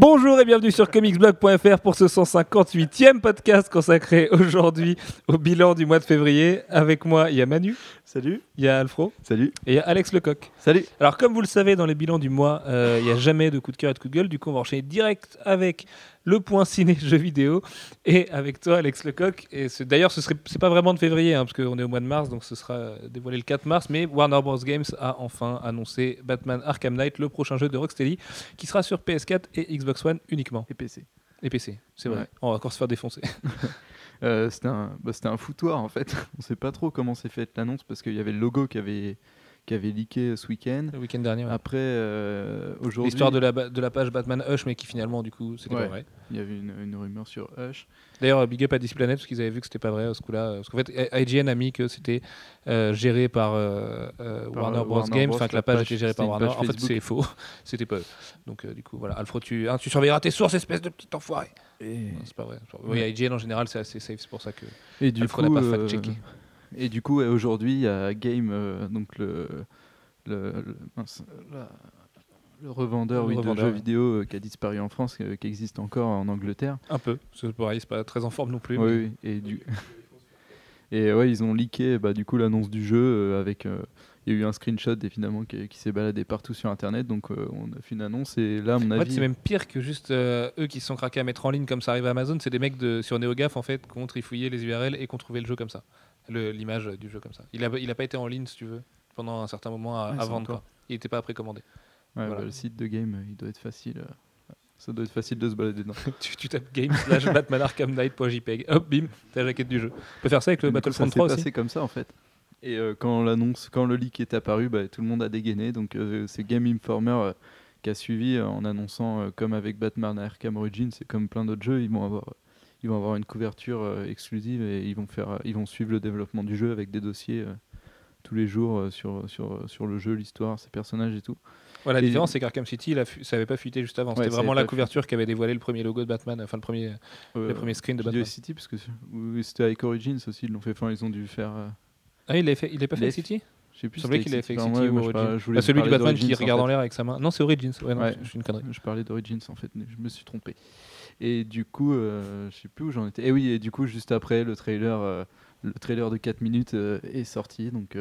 Bonjour et bienvenue sur comicsblog.fr pour ce 158e podcast consacré aujourd'hui au bilan du mois de février. Avec moi, il y a Manu, Salut. il y a Alfro Salut. et il y a Alex Lecoq. Salut. Alors, comme vous le savez, dans les bilans du mois, euh, il n'y a jamais de coup de cœur et de coup de gueule. Du coup, on va enchaîner direct avec le point ciné jeux vidéo et avec toi, Alex Lecoq. Et d'ailleurs, ce serait c'est pas vraiment de février, hein, parce qu'on est au mois de mars, donc ce sera euh, dévoilé le 4 mars. Mais Warner Bros. Games a enfin annoncé Batman Arkham Knight, le prochain jeu de Rocksteady, qui sera sur PS4 et Xbox One uniquement. Et PC. Et PC, c'est vrai. Ouais. On va encore se faire défoncer. Euh, c'était un, bah, c'était un foutoir en fait. On sait pas trop comment s'est faite l'annonce parce qu'il y avait le logo qui avait, qui avait leaké ce week-end. le week-end dernier. ouais. Après, euh, aujourd'hui, L'histoire de la, ba- de la page Batman Hush, mais qui finalement, du coup, c'était Ouais. pas vrai. il y avait une, une rumeur sur Hush. D'ailleurs, big up à Displanet parce qu'ils avaient vu que c'était pas vrai à ce coup-là. Parce qu'en fait, IGN a mis que c'était euh, géré par, euh, Par, Warner Bros. Games, enfin que la page, page, était gérée par Warner. En fait, c'est faux. C'était pas eux. Donc, du coup, voilà. Alfred, tu, hein, tu surveilleras tes sources, espèce de petit enfoiré. Et, c'est pas vrai. Oui, IGN en général, c'est assez safe. C'est pour ça que. et du Alfred coup, n'a pas fact-checké. Et du coup, aujourd'hui, il y a Game, euh, donc le, le, le- mince, la- le revendeur, Le oui, revendeur, de jeux ouais. vidéo qui a disparu en France, euh, qui existe encore en Angleterre. Un peu. C'est pareil, c'est pas très en forme non plus. Oui, et du et ouais, ils ont leaké bah, du coup l'annonce du jeu euh, avec euh, il y a eu un screenshot et finalement qui, qui s'est baladé partout sur internet donc euh, on a fait une annonce et là à mon En fait, avis c'est même pire que juste eux qui se sont craqués à mettre en ligne comme ça arrive à Amazon. C'est des mecs de, sur NeoGaf en fait qui ont trifouillé les URL et qui ont trouvé le jeu comme ça. L'image du jeu comme ça. Il a, il a pas été en ligne si tu veux pendant un certain moment à, Ouais, encore. quoi. Il était pas précommandé. ouais, voilà. bah, le site de game euh, il doit être facile euh, ça doit être facile de se balader dedans. tu, tu tapes game slash Batman Arkham Knight.jpg. Hop, bim, t'as la jaquette du jeu. On peut faire ça avec le Battlefront ça s'est 3 aussi. passé comme ça en fait. Et euh, quand l'annonce, quand le leak est apparu, bah, tout le monde a dégainé. Donc euh, c'est Game Informer euh, qui a suivi en annonçant, comme avec Batman Arkham Origins, c'est comme plein d'autres jeux, ils vont avoir, ils vont avoir une couverture euh, exclusive et ils vont faire, euh, ils vont suivre le développement du jeu avec des dossiers euh, tous les jours sur sur sur le jeu, l'histoire, ses personnages et tout. Voilà, la Et- différence, c'est qu'Arkham City, il a fu- ça avait pas fuité juste avant. Ouais, C'était vraiment la couverture qui avait dévoilé le premier logo de Batman, enfin le premier, Euh, le premier screen de je Batman. City parce que c'était avec Origins aussi, ils l'ont fait. Enfin, ils ont dû faire. euh, Ah, il l'a fait, il est pas fait avec City? Je sais plus. Il semblait qu'il avait fait avec City ou je Origins. je Bah, celui du Batman qui d'Origins, en regarde fait. en l'air avec sa main. Non, c'est Origins. Ouais, non, Ouais. je suis une connerie. Je parlais d'Origins en fait, je me suis trompé. Et du coup, euh, je sais plus où j'en étais. Et oui, et du coup, juste après, le trailer, euh, le trailer de 4 minutes euh, est sorti. Donc,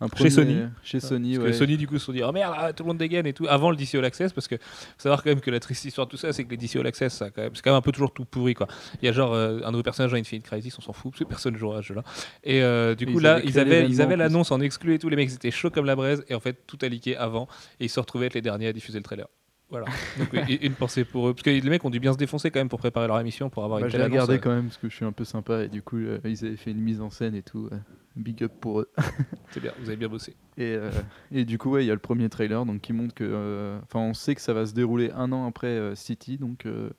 un Chez Sony. Chez Sony, Parce ouais. que Sony, du coup, se sont dit, oh merde, ah, tout le monde dégaine et tout, avant le DC All Access, parce que faut savoir quand même que la triste histoire de tout ça, c'est que les DC All Access, ça, quand même, c'est quand même un peu toujours tout pourri, quoi. Il y a genre euh, un nouveau personnage dans Infinite Crisis, on s'en fout, parce que personne jouera à ce jeu-là. Et euh, du coup, ils là, avaient ils avaient, ils avaient l'annonce en exclu et tout, les mecs étaient chauds comme la braise, et en fait, tout a leaké avant, et ils se retrouvaient être les derniers à diffuser le trailer. Voilà. Donc, une pensée pour eux. Parce que les mecs ont dû bien se défoncer quand même pour préparer leur émission, pour avoir Bah, une je telle regardé euh. quand même parce que je suis un peu sympa. Et du coup, euh, ils avaient fait une mise en scène et tout. euh, big up pour eux. C'est bien, vous avez bien bossé. Et, euh, et du coup, ouais, il y a le premier trailer donc, qui montre que. euh, Enfin, on sait que ça va se dérouler un an après euh, City. Donc, euh,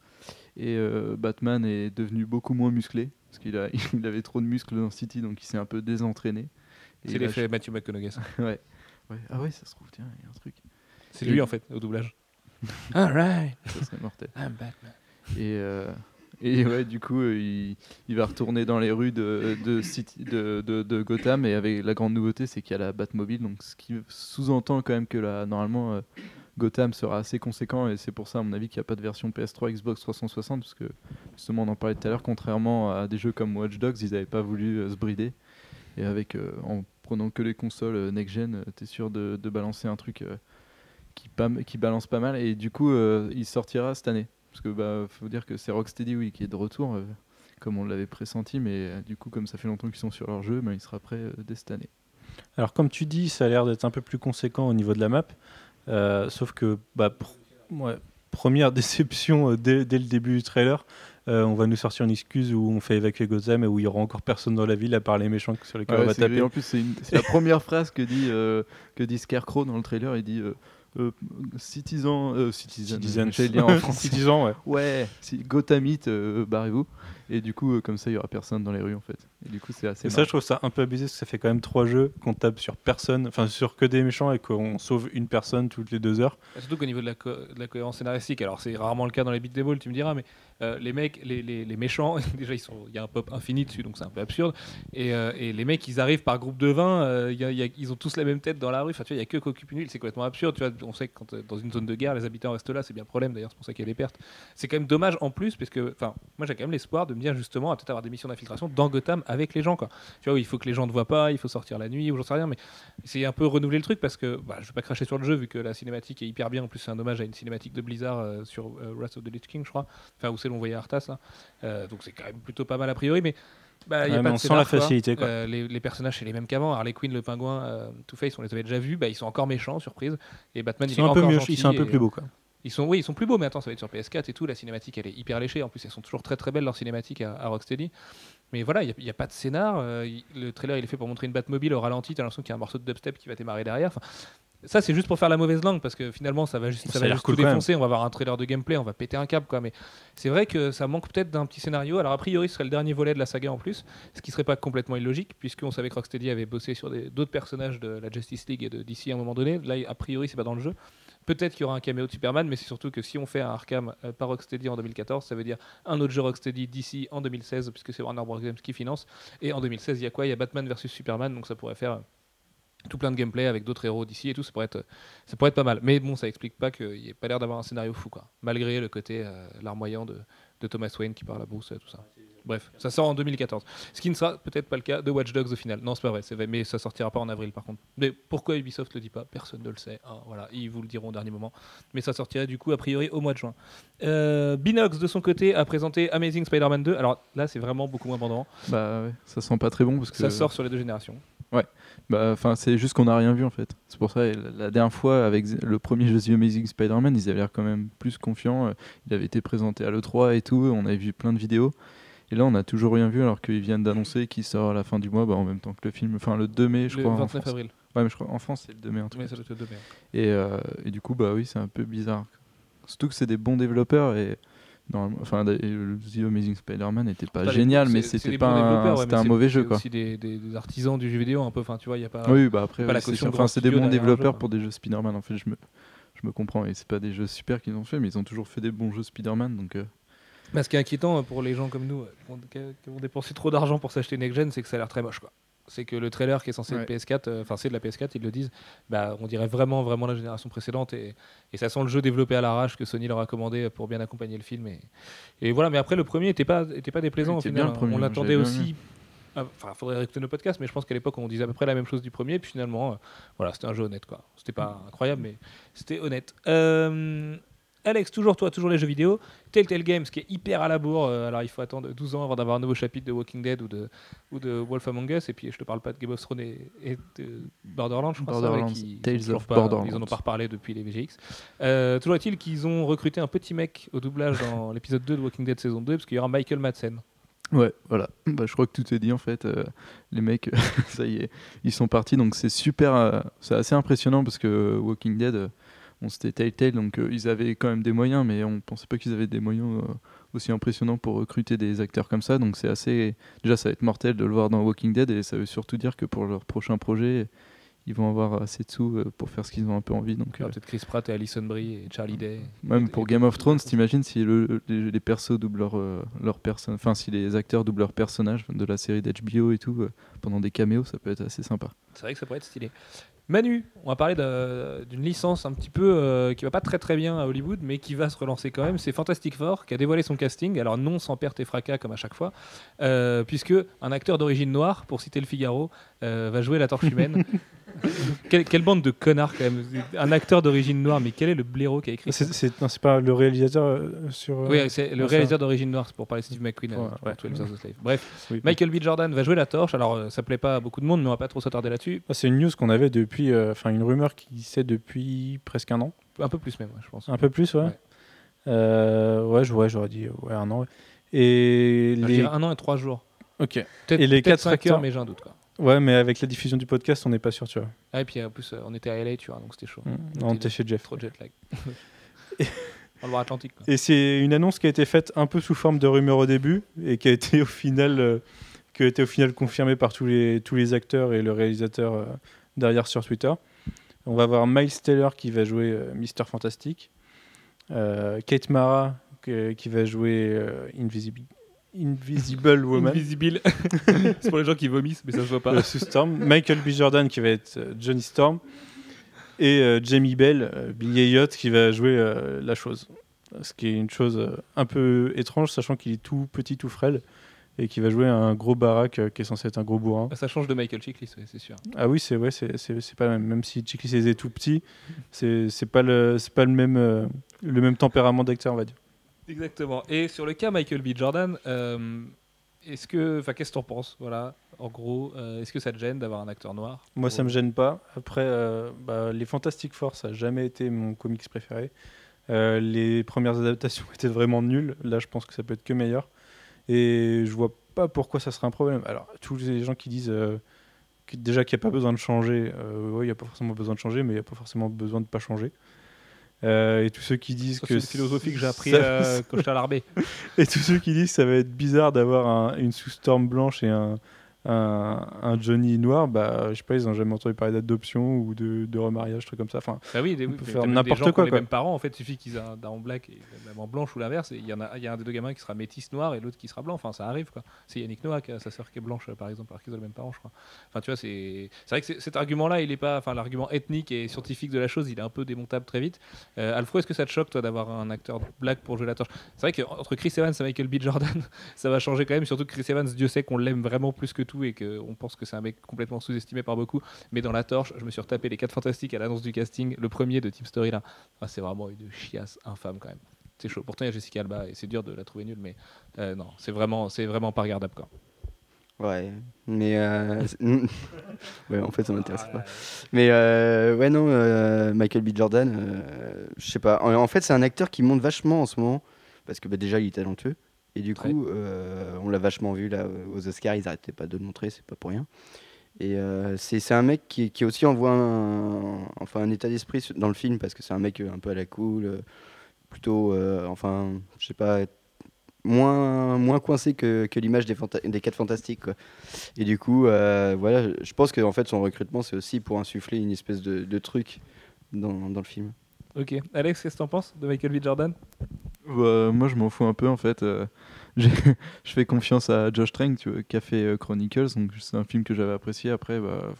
et euh, Batman est devenu beaucoup moins musclé. Parce qu'il a, il avait trop de muscles dans City, donc il s'est un peu désentraîné. C'est l'effet Matthew McConaughey. Ouais. ouais. Ah ouais, ça se trouve, tiens, il y a un truc. C'est lui, en fait, au doublage. Alright, Ça serait mortel. I'm Batman. Et, euh, et ouais, du coup, euh, il, il va retourner dans les rues de, de, City, de, de, de Gotham. Et avec la grande nouveauté, c'est qu'il y a la Batmobile. Donc, ce qui sous-entend quand même que là, normalement, euh, Gotham sera assez conséquent. Et c'est pour ça, à mon avis, qu'il n'y a pas de version PS3, Xbox 360. Parce que justement, on en parlait tout à l'heure, contrairement à des jeux comme Watch Dogs, ils n'avaient pas voulu se brider. Et avec, en prenant que les consoles next-gen, euh, t'es sûr de, balancer un truc qui, balance pas mal. Et du coup, euh, il sortira cette année. Parce que bah faut dire que c'est Rocksteady oui qui est de retour euh, comme on l'avait pressenti mais euh, du coup comme ça fait longtemps qu'ils sont sur leur jeu bah, il sera prêt dès cette année. Alors comme tu dis, ça a l'air d'être un peu plus conséquent au niveau de la map, Euh, sauf que bah, pr- ouais, première déception euh, dès, dès le début du trailer, euh, on va nous sortir une excuse où on fait évacuer Gotham et où il y aura encore personne dans la ville à part les méchants sur lesquels on va taper. et en plus c'est la première phrase que dit que dit Scarecrow dans le trailer il dit euh, euh, citizen euh, citizen dire en français. Citizens, ouais. ouais si, Gothamite euh, barrez-vous et du coup euh, comme ça il y aura personne dans les rues en fait Et du coup, c'est assez. Et ça, je trouve ça un peu abusé parce que ça fait quand même trois jeux qu'on tape sur personne, enfin sur que des méchants et qu'on sauve une personne toutes les deux heures. Surtout qu'au niveau de la, co- de la cohérence scénaristique, alors c'est rarement le cas dans les beat balls, tu me diras, mais euh, les mecs, les, les- les méchants, déjà il y a un pop infini dessus, donc c'est un peu absurde. Et, euh, et les mecs, ils arrivent par groupe de 20, euh, il y a- il y a- ils ont tous la même tête dans la rue. Enfin, tu vois, il y a que qui occupe une ville, c'est complètement absurde. Tu vois, on sait que quand dans une zone de guerre, les habitants restent là, c'est bien le problème. D'ailleurs, c'est pour ça qu'il y a des pertes. C'est quand même dommage en plus, parce que, enfin, moi j'ai quand même l'espoir de me justement à peut-être avoir des missions d'infiltration dans Gotham avec les gens, quoi. Tu vois, il faut que les gens ne voient pas, il faut sortir la nuit, ou j'en sais rien, mais c'est un peu renouveler le truc parce que bah, je vais pas cracher sur le jeu vu que la cinématique est hyper bien. En plus, c'est un hommage à une cinématique de Blizzard euh, sur euh, Wrath of the Lich King, je crois. Enfin, où c'est l'on voyait Arthas là. Euh, donc c'est quand même plutôt pas mal a priori, mais bah, y a Ouais, pas de on sent la quoi. facilité, quoi. Euh, les, les personnages c'est les mêmes qu'avant. Harley Quinn, le pingouin, euh, Two Face, on les avait déjà vus. Bah, ils sont encore méchants, surprise. Et Batman, Ils il sont est un peu encore mieux, gentil ils sont un peu plus beaux quoi. Ils sont, oui, ils sont plus beaux, mais attends, ça va être sur PS4 et tout. La cinématique, elle est hyper léchée. En plus, elles sont toujours très très belles, leurs cinématiques à, à Rocksteady. Mais voilà, il n'y a, pas de scénar. euh, le trailer, il est fait pour montrer une Batmobile au ralenti. T'as l'impression qu'il y a un morceau de dubstep qui va démarrer derrière. Enfin, ça, c'est juste pour faire la mauvaise langue parce que finalement, ça va juste, ça Ça a va l'air juste cool tout défoncer. On va avoir un trailer de gameplay, on va péter un câble, quoi. Mais c'est vrai que ça manque peut-être d'un petit scénario. Alors, a priori, ce serait le dernier volet de la saga en plus, ce qui serait pas complètement illogique, puisqu'on savait que Rocksteady avait bossé sur d'autres personnages de la Justice League et de DC à un moment donné. Là, a priori, c'est pas dans le jeu. Peut-être qu'il y aura un caméo de Superman, mais c'est surtout que si on fait un Arkham euh, par Rocksteady en 2014, ça veut dire un autre jeu Rocksteady d'ici en 2016, puisque c'est Warner Bros. Games qui finance. Et en 2016, il y a quoi? Il y a Batman versus Superman, donc ça pourrait faire euh, tout plein de gameplay avec d'autres héros d'ici et tout. Ça pourrait, être, ça pourrait être pas mal. Mais bon, ça explique pas qu'il n'y ait pas l'air d'avoir un scénario fou, quoi. Malgré le côté euh, larmoyant de, de Thomas Wayne qui parle à Bruce et tout ça. Bref, ça sort en 2014. Ce qui ne sera peut-être pas le cas de Watch Dogs au final. Non, c'est pas vrai, c'est vrai, mais ça sortira pas en avril par contre. Mais pourquoi Ubisoft le dit pas? Personne ne le sait. hein, voilà, ils vous le diront au dernier moment. Mais ça sortirait du coup a priori au mois de juin. Euh, Binox de son côté a présenté Amazing Spider-Man 2. Alors là, c'est vraiment beaucoup moins bandant. Bah ouais, ça sent pas très bon parce que. Ça sort sur les deux générations. Bah, enfin, c'est juste qu'on n'a rien vu en fait. C'est pour ça, la, dernière fois, avec le premier jeu The Amazing Spider-Man, ils avaient l'air quand même plus confiants. euh, Il avait été présenté à l'E3 et tout, on avait vu plein de vidéos. Et là, on n'a toujours rien vu alors qu'ils viennent d'annoncer qu'il sort à la fin du mois, bah, en même temps que le film. Enfin, le 2 mai, je le crois. en 29 France. avril. Ouais, mais je crois en France, c'est le 2 mai. comme ça doit être le 2 mai. Et, euh, et du coup, bah oui, c'est un peu bizarre. Surtout que c'est des bons développeurs et. Enfin, le The Amazing Spider-Man n'était pas génial, mais c'était pas un, ouais, mais un mauvais jeu, quoi. aussi des, des- des artisans du jeu vidéo un peu. Enfin, tu vois, il y a pas. Oui, bah après, oui, c'est Enfin, des bons développeurs jeu, pour des jeux Spider-Man. En fait, je me, je me comprends. Et c'est pas des jeux super qu'ils ont fait, mais ils ont toujours fait des bons jeux Spider-Man. Donc, euh, Bah, ce qui est inquiétant euh, pour les gens comme nous euh, qui ont, dépensé trop d'argent pour s'acheter Next Gen, c'est que ça a l'air très moche. quoi. C'est que le trailer qui est censé être Ouais. PS4, euh, enfin c'est de la PS4, ils le disent, bah, on dirait vraiment vraiment la génération précédente et, et ça sent le jeu développé à l'arrache que Sony leur a commandé pour bien accompagner le film. Et, et voilà, mais après le premier était pas, était pas déplaisant Il au était final. bien, le premier, on l'attendait aussi. ah, Enfin, faudrait réécouter nos podcasts, mais je pense qu'à l'époque on disait à peu près la même chose du premier, puis finalement, euh, voilà, c'était un jeu honnête quoi. C'était pas incroyable, mais c'était honnête. Euh, Alex, toujours toi, toujours les jeux vidéo. Telltale Games qui est hyper à la bourre. euh, alors il faut attendre 12 ans avant d'avoir un nouveau chapitre de Walking Dead ou de, ou de Wolf Among Us. Et puis je te parle pas de Game of Thrones et, et de Borderlands, je crois. Borderlands, qui- ils Tales of pas- Borderlands. Ils en ont pas reparlé depuis les VGX. Euh, toujours est-il qu'ils ont recruté un petit mec au doublage dans l'épisode 2 de Walking Dead saison 2 parce qu'il y aura Michael Madsen. ouais, voilà. Bah, je crois que tout est dit en fait. Euh, les mecs, ça y est, ils sont partis. Donc, c'est super. euh, c'est assez impressionnant parce que Walking Dead, bon, c'était Telltale. Donc, euh, ils avaient quand même des moyens, mais on pensait pas qu'ils avaient des moyens euh, aussi impressionnants pour recruter des acteurs comme ça. Donc, c'est assez. Déjà, ça va être mortel de le voir dans Walking Dead et ça veut surtout dire que pour leur prochain projet. Ils vont avoir assez de sous euh, pour faire ce qu'ils ont un peu envie. Donc, euh, peut-être Chris Pratt et Alison Brie et Charlie Day. Même Et- pour et- Game of Thrones, t'imagines si le, les, les persos doublent leur, leur personne, enfin si les acteurs doublent leurs personnages de la série d'HBO et tout pendant des caméos, ça peut être assez sympa. C'est vrai que ça pourrait être stylé. Manu, on va parler d'une licence un petit peu euh, qui va pas très très bien à Hollywood, mais qui va se relancer quand même. C'est Fantastic Four qui a dévoilé son casting. Alors non sans perte et fracas comme à chaque fois, euh, puisque un acteur d'origine noire, pour citer le Figaro, euh, va jouer la Torche humaine. quelle, quelle bande de connards quand même. Un acteur d'origine noire, mais quel est le blaireau qui a écrit C'est c'est- non, c'est pas le réalisateur euh, sur. euh, Oui, c'est le réalisateur d'origine noire, c'est pour parler de Steve McQueen. euh, Ouais, pour ouais. 12 Years a Slave. Bref, oui. Michael B. Jordan va jouer la torche. Alors, ça plaît pas à beaucoup de monde, mais on va pas trop s'attarder là-dessus. Ah, C'est une news qu'on avait depuis, enfin une rumeur qui sait depuis presque un an, Un peu plus même, je pense. un peu plus, ouais. Ouais. Ouais, j'aurais dit ouais un an. Et les, un an et trois jours. ok. Peut-être Et les peut-être quatre acteurs heures, mais j'ai un doute. Quoi. Ouais, mais avec la diffusion du podcast, on n'est pas sûr, tu vois. Ah, et puis en plus, euh, on était à LA, tu vois, donc c'était chaud. Mm. On était chez Jeff. Trop jet lag. Dans le Atlantique. Quoi. Et c'est une annonce qui a été faite un peu sous forme de rumeur au début et qui a été au final euh, qui a été au final confirmé par tous les, tous les acteurs et le réalisateur euh, derrière sur Twitter. On va avoir Miles Taylor qui va jouer Mister Fantastic, Kate Mara qui va jouer Invisible, Invisible Woman, Invisible. c'est pour les gens qui vomissent, mais ça se voit pas. euh, Sue Storm, Michael B. Jordan qui va être euh, Johnny Storm, et euh, Jamie Bell, euh, Billy Elliot qui va jouer euh, la chose. Ce qui est une chose un peu étrange, sachant qu'il est tout petit, tout frêle, et qui va jouer un gros baraque qui est censé être un gros bourrin. Ça change de Michael Chiklis, ouais, c'est sûr. Ah oui, c'est ouais, c'est c'est- c'est pas le même. Même si Chiklis est tout petit, c'est c'est pas le c'est pas le même le même tempérament d'acteur, on va dire. Exactement. Et sur le cas Michael B. Jordan, euh, est-ce que, enfin, qu'est-ce que t'en penses? Voilà, en gros, euh, est-ce que ça te gêne d'avoir un acteur noir? Moi, ça me gêne pas. Après, euh, bah, les Fantastic Four, ça a jamais été mon comics préféré. Les premières adaptations étaient vraiment nulles. Là, je pense que ça peut être que meilleur. Et je vois pas pourquoi ça serait un problème. Alors, tous les gens qui disent déjà qu'il n'y a pas besoin de changer, oui, il n'y a pas forcément besoin de changer, mais il n'y a pas forcément besoin de pas changer. Euh, et tous ceux qui disent Ça, que C'est une philosophie que j'ai appris ça- euh, quand j'étais à l'armée. Et tous ceux qui disent que ça va être bizarre d'avoir un- une sous-storm blanche et un, un, un Johnny noir, bah, je sais pas, ils ont jamais entendu parler d'adoption ou de, de remariage, trucs comme ça. Enfin, Bah oui, des, On oui, peut mais faire n'importe qui ont quoi, les quoi. mêmes parents, en fait, il suffit qu'ils aient un daron black et même en blanche ou l'inverse. Il y, en a, y a un des deux gamins qui sera métis noir et l'autre qui sera blanc. Enfin, ça arrive, quoi. C'est Yannick Noah qui a sa sœur qui est blanche, par exemple, alors qu'ils ont les mêmes parents, je crois. Enfin, tu vois, c'est vrai que cet argument-là, il est pas. Enfin, l'argument ethnique et scientifique de la chose, il est un peu démontable très vite. Euh, Alfred, est-ce que ça te choque, toi, d'avoir un acteur black pour jouer la torche? C'est vrai qu'entre Chris Evans et Michael B. Jordan, ça va changer quand même. Surtout que Chris Evans, Dieu sait qu'on l'aime vraiment plus que tout et qu'on pense que c'est un mec complètement sous-estimé par beaucoup. Mais dans la torche, je me suis retapé les 4 fantastiques à l'annonce du casting. Le premier de Team Story là, ah, c'est vraiment une chiasse infâme quand même. C'est chaud. Pourtant, il y a Jessica Alba et c'est dur de la trouver nulle, mais euh, non, c'est vraiment, c'est vraiment pas regardable quoi. Ouais, mais. euh, ouais, en fait, ça m'intéresse pas. Mais euh, ouais, non, euh, Michael B. Jordan, je sais pas. En, en fait, c'est un acteur qui monte vachement en ce moment. Parce que bah, déjà, il est talentueux. Et du coup, euh, on l'a vachement vu là aux Oscars. Ils arrêtaient pas de le montrer, c'est pas pour rien. Et euh, c'est un mec qui, qui aussi envoie un, enfin, un état d'esprit dans le film. Parce que c'est un mec euh, un peu à la cool. euh, plutôt. euh, enfin, je sais pas. Moins, moins coincé que, que l'image des, des 4 fantastiques. Quoi. Et du coup, euh, voilà, je pense que en fait, son recrutement, c'est aussi pour insuffler une espèce de, de truc dans, dans le film. Ok, Alex, qu'est-ce que t'en penses de Michael B. Jordan? Bah, moi, je m'en fous un peu en fait. euh, je fais confiance à Josh Trank, tu vois, qui a fait euh, Chronicles, c'est un film que j'avais apprécié. Après, bah,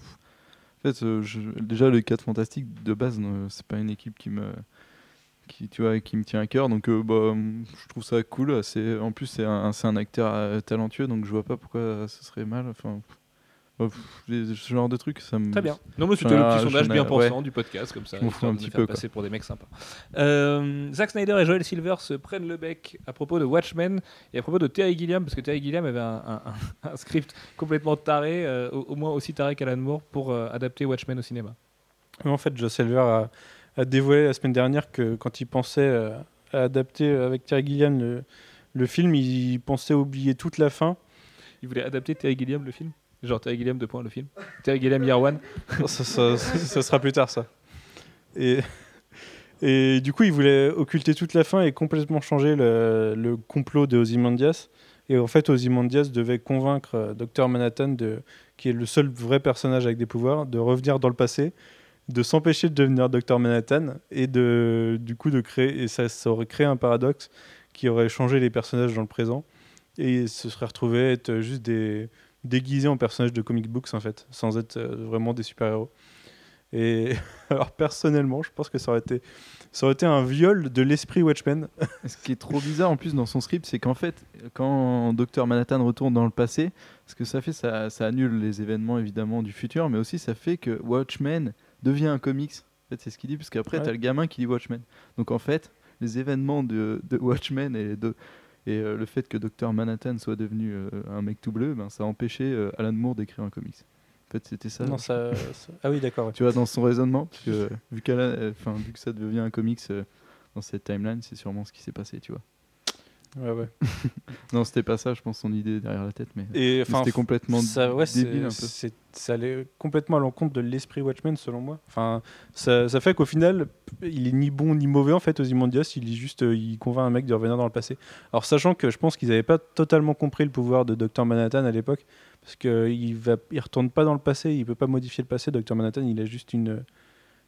en fait, euh, déjà le 4 Fantastique de base, euh, c'est pas une équipe qui me, qui, tu vois, qui me tient à cœur, donc bah, je trouve ça cool. En plus, c'est un, un acteur talentueux, donc je vois pas pourquoi ce serait mal. Ce genre de trucs, ça me. Très bien. Non, mais c'était le petit sondage bien ouais. pensant du podcast, comme ça. Je un de petit peu, quoi. passer pour des mecs sympas. Euh, Zack Snyder et Joel Silver se prennent le bec à propos de Watchmen et à propos de Terry Gilliam, parce que Terry Gilliam avait un, un- un- un script complètement taré, euh, au, moins aussi taré qu'Alan Moore, pour euh, adapter Watchmen au cinéma. En fait, Joe Silver a, a dévoilé la semaine dernière que quand il pensait euh, à adapter avec Terry Gilliam le, le film, il pensait oublier toute la fin. Il voulait adapter Terry Gilliam, le film? Genre Terry Gilliam, deux points, le film Terry Gilliam, Year One ça, ça- sera plus tard, ça. Et, et du coup, il voulait occulter toute la fin et complètement changer le, le complot de Ozymandias. Et en fait, Ozymandias devait convaincre euh, Dr Manhattan, de, qui est le seul vrai personnage avec des pouvoirs, de revenir dans le passé, de s'empêcher de devenir Dr Manhattan et de, du coup de créer. Et ça, ça aurait créé un paradoxe qui aurait changé les personnages dans le présent. Et ce serait retrouvé être juste des déguisés en personnages de comic books en fait, sans être euh, vraiment des super-héros. Et alors personnellement, je pense que ça aurait été, ça aurait été un viol de l'esprit Watchmen. Ce qui est trop bizarre en plus dans son script, c'est qu'en fait, quand Dr Manhattan retourne dans le passé, ce que ça fait, ça, ça annule les événements évidemment du futur, mais aussi ça fait que Watchmen devient un comics. En fait, c'est ce qu'il dit, parce qu'après, Ouais. t'as le gamin qui dit Watchmen. Donc en fait, les événements de, de Watchmen et, de, et euh, le fait que Dr Manhattan soit devenu euh, un mec tout bleu, ben, ça a empêché euh, Alan Moore d'écrire un comics. En fait, c'était ça. Non, ça, ça- Ah oui, d'accord. ouais. Tu vois, dans son raisonnement, parce que, vu, enfin, vu que ça devient un comics dans cette timeline, c'est sûrement ce qui s'est passé, tu vois. Ouais, ouais. Non, c'était pas ça, je pense, son idée derrière la tête, mais, c'était complètement ça, ouais, débile un peu. ça allait complètement à l'encontre de l'esprit Watchmen selon moi. Enfin, ça, ça fait qu'au final, il est ni bon ni mauvais en fait. Ozymandias, il est juste, euh, il convainc un mec de revenir dans le passé. Alors sachant que je pense qu'ils n'avaient pas totalement compris le pouvoir de Dr Manhattan à l'époque, parce qu'il va, il retourne pas dans le passé, il peut pas modifier le passé. Dr Manhattan, il a juste une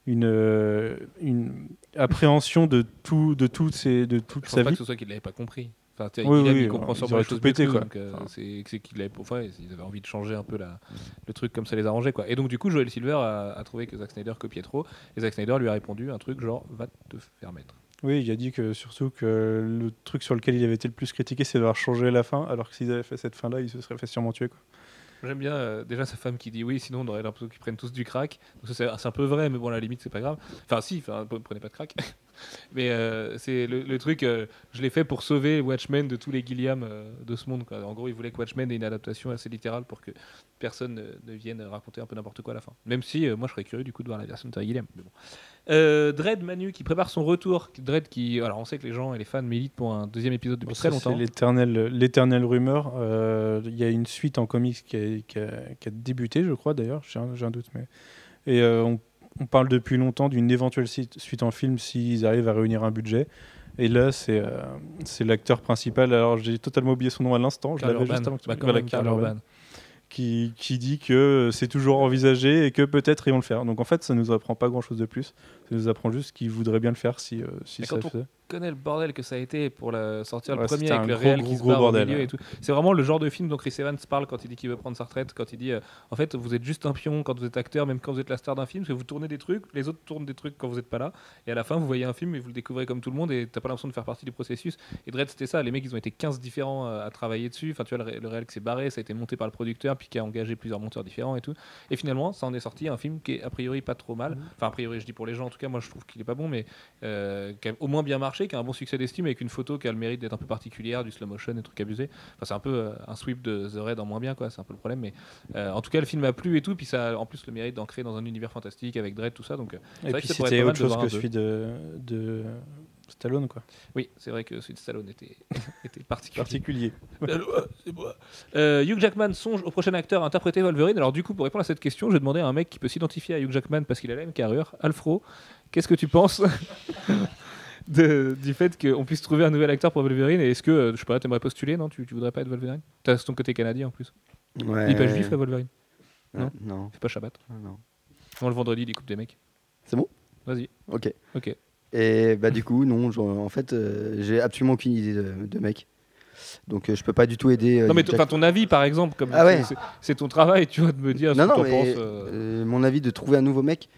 une, euh, une appréhension de tout, de toutes ses, de toute Je sa pense pas vie. que ce soit qu'il l'avait pas compris. Enfin, Oui, Gilliam, oui, il comprend ils sûrement les choses tout pété, quoi. euh, Enfin. c'est c'est qu'il avait, enfin, ils avaient envie de changer un peu la, le truc comme ça les arrangeait quoi. Et donc du coup, Joel Silver a, a trouvé que Zack Snyder copiait trop, et Zack Snyder lui a répondu un truc genre va te faire mettre. Oui, il a dit que surtout que le truc sur lequel il avait été le plus critiqué, c'est d'avoir changé la fin, alors que s'ils avaient fait cette fin-là, il se serait fait sûrement tuer. Quoi. J'aime bien euh, déjà sa femme qui dit oui, sinon on aurait l'impression qu'ils prennent tous du crack. C'est un peu vrai, mais bon, à la limite, c'est pas grave. Enfin, si, enfin, prenez pas de crack. mais euh, c'est le, truc, euh, je l'ai fait pour sauver Watchmen de tous les Gilliam de ce monde. En gros, il voulait que Watchmen ait une adaptation assez littérale pour que personne ne, ne vienne raconter un peu n'importe quoi à la fin. Même si moi, je serais curieux du coup de voir la version de Terry Gilliam. Mais bon. Euh, Dredd Manu qui prépare son retour. Dredd qui, alors on sait que les gens et les fans militent pour un deuxième épisode depuis très Ça, longtemps. C'est l'éternelle, rumeur. Euh, Il y a une suite en comics qui a, qui a- qui a débuté, je crois d'ailleurs. J'ai un, doute, mais et euh, on, on parle depuis longtemps d'une éventuelle suite, suite en film s'ils arrivent à réunir un budget. Et là, c'est euh, c'est l'acteur principal. Alors, j'ai totalement oublié son nom à l'instant. Je l'avais juste avant que tu Bah, Urban. Urban. Qui, dit que c'est toujours envisagé et que peut-être ils vont le faire. Donc en fait, ça nous apprend pas grand-chose de plus. Nous apprend juste qu'ils voudraient bien le faire si, euh, si ça quand le faisait. connais le bordel que ça a été pour la sortir le Ouais, premier c'était avec le gros, réel gros, qui se gros barre au bordel, milieu ouais. et tout. C'est vraiment le genre de film dont Chris Evans parle quand il dit qu'il veut prendre sa retraite, quand il dit euh, en fait vous êtes juste un pion quand vous êtes acteur, même quand vous êtes la star d'un film, parce que vous tournez des trucs, les autres tournent des trucs quand vous n'êtes pas là, et à la fin vous voyez un film et vous le découvrez comme tout le monde et t'as pas l'impression de faire partie du processus. Et Dredd c'était ça, les mecs ils ont été 15 différents euh, à travailler dessus, enfin tu vois le, le réel qui s'est barré, ça a été monté par le producteur puis qui a engagé plusieurs monteurs différents et tout. Et finalement ça en est sorti un film qui est a priori pas trop mal, enfin a priori je dis pour les gens en tout cas moi je trouve qu'il est pas bon mais euh, qui a au moins bien marché, qui a un bon succès d'estime avec une photo qui a le mérite d'être un peu particulière, du slow motion, des trucs abusés. Enfin, c'est un peu euh, un sweep de The Raid en moins bien, quoi. C'est un peu le problème, mais euh, en tout cas, le film a plu et tout. Puis ça a en plus le mérite d'ancrer dans un univers fantastique avec Dredd, tout ça. Donc, Et puis c'était autre chose que celui de, de Stallone, quoi. oui, c'est vrai que celui de Stallone était, était particulier. Particulier. C'est moi. Euh, Hugh Jackman songe au prochain acteur à interpréter Wolverine. Alors, du coup, pour répondre à cette question, je vais demander à un mec qui peut s'identifier à Hugh Jackman parce qu'il a la même carrure, Alfro. Qu'est-ce que tu penses de- du fait qu'on puisse trouver un nouvel acteur pour Wolverine Et est-ce que, euh, je sais pas, t'aimerais postuler Non, tu, tu voudrais pas être Wolverine? T'as ton côté canadien en plus. Ouais. Il est pas juif, la Wolverine? Euh, Non? Fais pas Shabbat? non. Non, le vendredi, il coupe des mecs. C'est bon? Vas-y. Ok. Ok. Et bah du coup, non, genre, en fait, euh, j'ai absolument aucune idée de, de mec. Donc euh, je peux pas du tout aider. euh, non, mais enfin, ton avis, par exemple, comme Ah ouais. c'est- c'est ton travail, tu vois, de me dire ce Non, que non, t'en mais penses. euh. euh, mon avis de trouver un nouveau mec,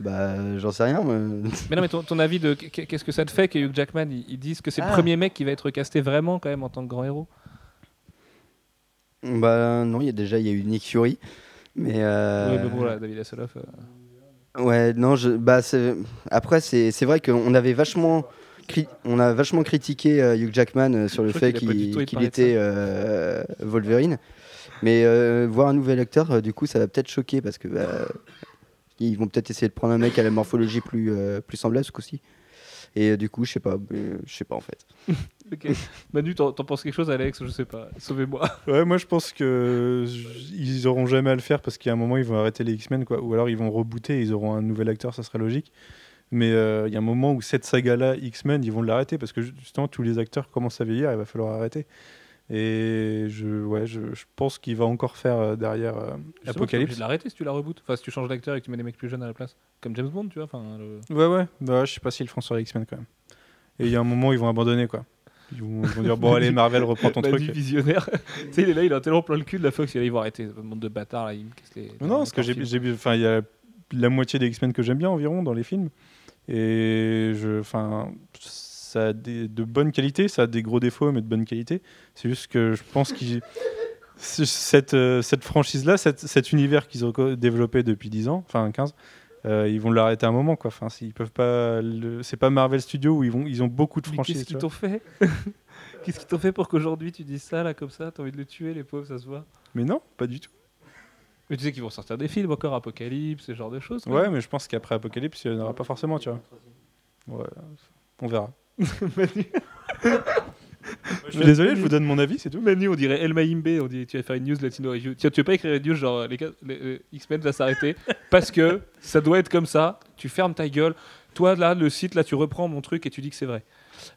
bah j'en sais rien. mais- Mais non, mais ton, ton avis de qu- qu'est-ce que ça te fait que Hugh Jackman ils ils disent que c'est le Ah. premier mec qui va être casté vraiment quand même en tant que grand héros? Bah non, il y a déjà il y a eu Nick Fury, mais. euh, Oui, mais bon, là, David Hasselhoff. euh, Ouais, non, je, bah, c'est- après, c'est c'est vrai qu'on avait vachement, cri- on a vachement critiqué euh, Hugh Jackman euh, sur le fait qu'il était euh, Wolverine. Mais voir un nouvel acteur, du coup, ça va peut-être choquer parce que bah, ils vont peut-être essayer de prendre un mec à la morphologie plus, plus semblable ce coup-ci. Et du coup, je sais pas, je sais pas en fait. Ok. Manu, t'en t'en penses quelque chose, Alex? Je sais pas. Sauvez-moi. Ouais, moi je pense que ils auront jamais à le faire parce qu'il y a un moment ils vont arrêter les X-Men quoi, ou alors ils vont rebooter, ils auront un nouvel acteur, ça serait logique. Mais euh, il y a un moment où cette saga-là X-Men, ils vont l'arrêter parce que justement tous les acteurs commencent à vieillir, il va falloir arrêter. Et je, ouais, je, je pense qu'il va encore faire euh, derrière euh, Apocalypse. de l'arrêter si tu la rebootes. Enfin, si tu changes d'acteur et que tu mets des mecs plus jeunes à la place. Comme James Bond, tu vois. Enfin, le- Ouais, ouais, bah, je sais pas s'ils le feront sur les X-Men quand même. Et il y a un moment où ils vont abandonner quoi. Ils vont, ils vont dire bon allez Marvel reprend ton truc. visionnaire. tu sais, il est là, il a tellement plein le cul de la Fox. Il là, ils vont arrêter. Ce monde de bâtards, là, il me casse les. Non, parce que j'ai, enfin, il y a la moitié des X-Men que j'aime bien environ dans les films, et je, enfin, ça a des, de bonnes qualités, ça a des gros défauts, mais de bonne qualité. C'est juste que je pense qu'ils ce- cette, euh, cette franchise-là, cette- cet univers qu'ils ont développé depuis 10 ans, enfin 15, euh, ils vont l'arrêter à un moment, quoi. Enfin, s'ils peuvent pas, le- c'est pas Marvel Studios où ils vont, ils ont beaucoup de franchises. Qu'est-ce qu'ils t'ont fait Qu'est-ce qu'ils t'ont fait pour qu'aujourd'hui tu dises ça, là, comme ça T'as envie de le tuer, les pauvres, ça se voit. Mais non, pas du tout. Mais tu sais qu'ils vont sortir des films encore, Apocalypse, ce genre de choses. quoi. Ouais, mais je pense qu'après Apocalypse, il n'y en aura pas forcément, tu vois. Ouais, on verra. Je suis désolé, je vous donne mon avis, c'est tout. Manu, on dirait El Maimbe, on dit tu vas faire une news latino review. Tiens, tu veux pas écrire une news genre les, X-Men va s'arrêter parce que ça doit être comme ça. Tu fermes ta gueule. Toi là, le site là, tu reprends mon truc et tu dis que c'est vrai.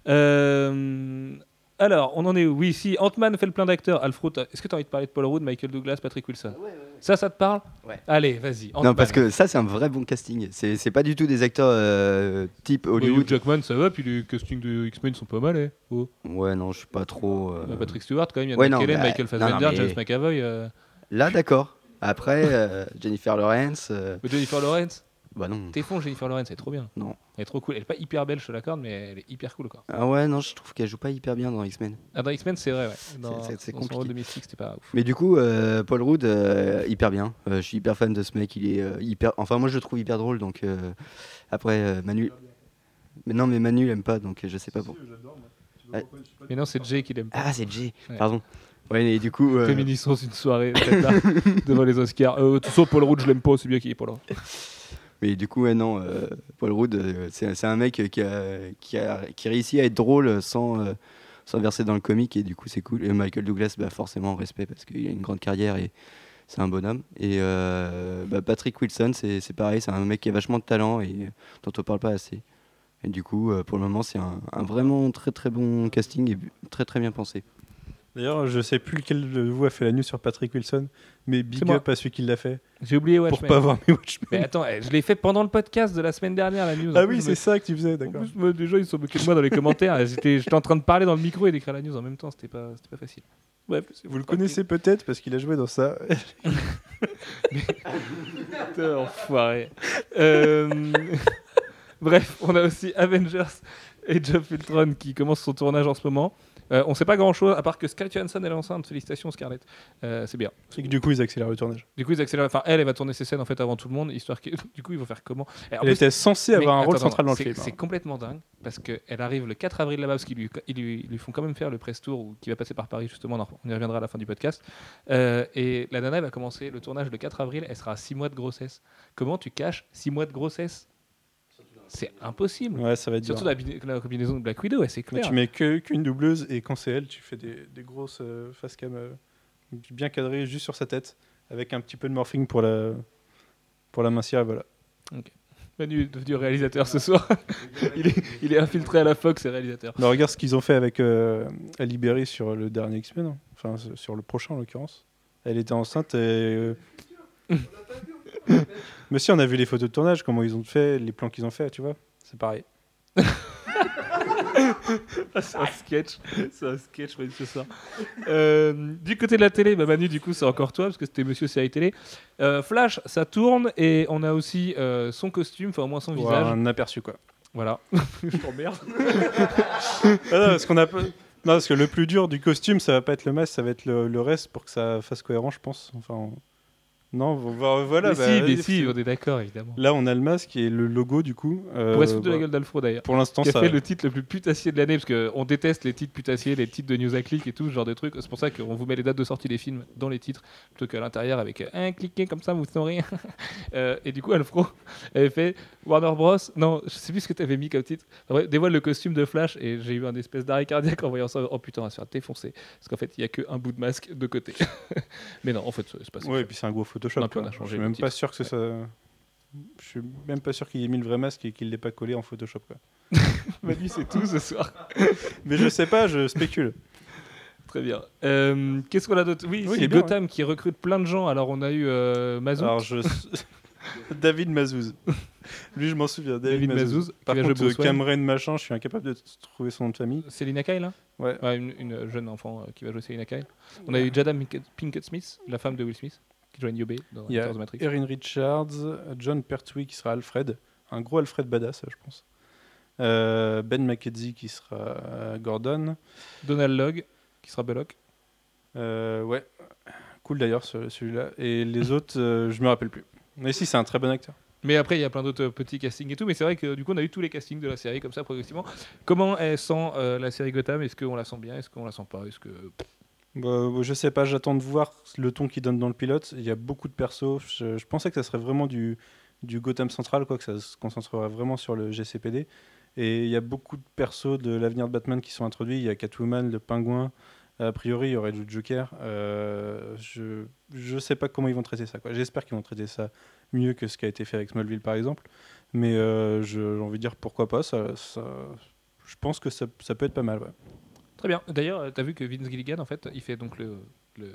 Euh, alors, on en est où? Oui, si Ant-Man fait le plein d'acteurs, Alfred, est-ce que tu as envie de parler de Paul Rudd, Michael Douglas, Patrick Wilson? Ça, ça te parle? Ouais. Allez, vas-y. Non, parce que ça, c'est un vrai bon casting. C'est c'est pas du tout des acteurs euh, type Ouais, Hugh Hollywood. Jackman, ça va, puis les castings de X-Men sont pas mal. eh. Oh. Ouais, non, je suis pas trop. euh, Bah, Patrick Stewart, quand même, il y a non, McKellen, bah, Michael non, non, Fassbender, mais- James McAvoy. euh, Là, d'accord. Après, euh, Jennifer Lawrence. euh, mais Jennifer Lawrence? Bah non. T'es fond, Jennifer Lawrence, elle est trop bien. Non. Elle est trop cool. Elle est pas hyper belle, je te l'accorde, mais elle est hyper cool. Quoi. Ah ouais, non, je trouve qu'elle joue pas hyper bien dans X-Men. Ah, dans X-Men, c'est vrai, ouais. Dans, C'est- c'est dans son compliqué. rôle de Mystique, c'était pas ouf. Mais du coup, euh, Paul Rudd, euh, hyper bien. Euh, je suis hyper fan de ce mec. Il est euh, hyper. Enfin, moi, je le trouve hyper drôle. Donc euh, après, euh, Manu. Mais non, mais Manu l'aime pas, donc euh, je sais pas pour. Mais non, c'est Jay qui l'aime pas. Ah, c'est Jay. Ouais. Pardon. Ouais, et du coup. euh, une soirée peut-être là, devant les Oscars. Euh, tout ça, Paul Rudd, je l'aime pas aussi bien qu'il est pas là. Mais du coup, ouais, non, euh, Paul Rudd, euh, c'est un mec qui a, qui, a, qui réussit à être drôle sans, euh, sans verser dans le comique, et du coup, c'est cool. Et Michael Douglas, bah, forcément, respect, parce qu'il a une grande carrière et c'est un bonhomme. Et euh, bah, Patrick Wilson, c'est pareil, c'est un mec qui a vachement de talent et dont on parle pas assez. Et du coup, euh, pour le moment, c'est un, un vraiment très très bon casting et très très bien pensé. D'ailleurs, je sais plus lequel de vous a fait la news sur Patrick Wilson, mais big up à celui qui l'a fait J'ai oublié pour Watchmen. pas avoir mes Watchmen. Mais attends, eh, je l'ai fait pendant le podcast de la semaine dernière, la news. Ah oui, c'est me- ça que tu faisais, En d'accord. les gens ils se sont moqués de moi dans les commentaires. J'étais en train de parler dans le micro et d'écrire la news en même temps. C'était pas, pas facile. Bref, Vous le connaissez peut-être parce qu'il a joué dans ça. Putain, enfoiré. Euh, Bref, on a aussi Avengers et Job Ultron qui commence son tournage en ce moment. Euh, on sait pas grand chose à part que Scarlett Johansson elle est enceinte. Félicitations Scarlett. Euh, c'est bien. Et que du coup, ils accélèrent le tournage. Du coup ils accélèrent. Enfin elle, elle va tourner ses scènes en fait avant tout le monde, histoire que du coup ils vont faire comment? Et en Elle plus, était censée mais avoir un rôle central dans le film. C'est hein. complètement dingue parce qu'elle arrive le 4 avril là-bas parce qu'ils lui, ils lui, ils lui font quand même faire le press tour ou- qui va passer par Paris justement. On en- on y reviendra à la fin du podcast. Euh, et la nana elle va commencer le tournage le 4 avril. Elle sera à 6 mois de grossesse. Comment tu caches 6 mois de grossesse? C'est impossible. Ouais, ça va être. Surtout la, bi- la combinaison de Black Widow, ouais, c'est Mais clair. tu mets qu'une doubleuse et quand c'est elle, tu fais des, des grosses euh, face cam euh, bien cadrées juste sur sa tête avec un petit peu de morphing pour la, pour la mincir et voilà. Manu est devenu réalisateur ce soir. il, est, il est infiltré à la Fox et réalisateur. Non, regarde ce qu'ils ont fait avec euh, sur le dernier X-Men, hein. enfin sur le prochain en l'occurrence. Elle était enceinte et. Mais si, on a vu les photos de tournage, comment ils ont fait, les plans qu'ils ont fait, tu vois. C'est pareil. Ah, c'est un sketch. C'est un sketch, Manu, ce soir. Euh, du côté de la télé, bah Manu, du coup, c'est encore toi, parce que c'était Monsieur Série Télé. Euh, Flash, ça tourne, et on a aussi euh, son costume, enfin au moins son Pour visage. un aperçu, quoi. Voilà. Je t'emmerde. Ah non, parce qu'on a pas- Non, parce que le plus dur du costume, ça va pas être le masque, ça va être le, le reste pour que ça fasse cohérent, je pense. Enfin, on- non, vo- vo- voilà. mais bah, si, mais oui, si, parce on est d'accord, évidemment. Là, on a le masque et le logo, du coup. euh, Pour se foutre de la bah, gueule d'Alfro, d'ailleurs. Pour l'instant, qui a ça. fait le titre le plus putassier de l'année, parce qu'on déteste les titres putassiers, les titres de news à clic et tout, ce genre de trucs. C'est pour ça qu'on vous met les dates de sortie des films dans les titres, plutôt qu'à l'intérieur avec euh, un cliquez comme ça, vous saurez. Euh, et du coup, Alfro avait fait Warner Bros. Non, je sais plus ce que tu avais mis comme titre. Dévoile le costume de Flash, et j'ai eu un espèce d'arrêt cardiaque en voyant ça. Oh putain, on va se faire défoncer. Parce qu'en fait, il y a qu'un bout de masque de côté. Mais non, en fait, c'est pas ça. Ouais, et puis c'est un gros Photoshop. Non, puis on a changé je suis même pas sûr que ça. Je suis même pas sûr qu'il ait mis le vrai masque et qu'il l'ait pas collé en Photoshop. Quoi. Manu, c'est tout ce soir. Mais je sais pas, je spécule. Très bien. Euh, Qu'est-ce qu'on a d'autre? Oui, Oui, c'est Gotham qui recrute plein de gens. Alors, on a eu euh. Alors je. David Mazouz. Lui, je m'en souviens. David, David Mazouz. Par contre, euh. Cameron machin, je suis incapable de trouver son nom de famille. Selina Kyle, là Ouais. une, une jeune enfant euh, qui va jouer Selina Kyle. On a eu Jada Pinkett Smith, la femme de Will Smith, qui joue Niobe dans Il y a Matrix. Erin Richards, John Pertwee qui sera Alfred, un gros Alfred badass, je pense. Euh, ben McKenzie qui sera euh, Gordon. Donald Logg, qui sera Belloc. Euh, ouais, cool d'ailleurs ce- celui-là. Et les autres, euh, je me rappelle plus. Mais si, c'est un très bon acteur. Mais après, il y a plein d'autres petits castings et tout. Mais c'est vrai que du coup, on a eu tous les castings de la série comme ça progressivement. Comment elle sent euh, la série Gotham? Est-ce qu'on la sent bien? Est-ce qu'on la sent pas? Est-ce que Bah, je sais pas, j'attends de voir le ton qu'il donne dans le pilote. Il y a beaucoup de persos. Je, pensais que ça serait vraiment du, Gotham Central, quoi, que ça se concentrerait vraiment sur le GCPD. Et il y a beaucoup de persos de l'avenir de Batman qui sont introduits. Il y a Catwoman, le Pingouin. A priori, il y aurait le Joker. Euh, je je sais pas comment ils vont traiter ça. J'espère qu'ils vont traiter ça mieux que ce qui a été fait avec Smallville, par exemple. Mais euh, j'ai envie de dire pourquoi pas. Ça, ça- je pense que ça, peut être pas mal. Très bien. D'ailleurs, tu as vu que Vince Gilligan, en fait, il fait donc le, le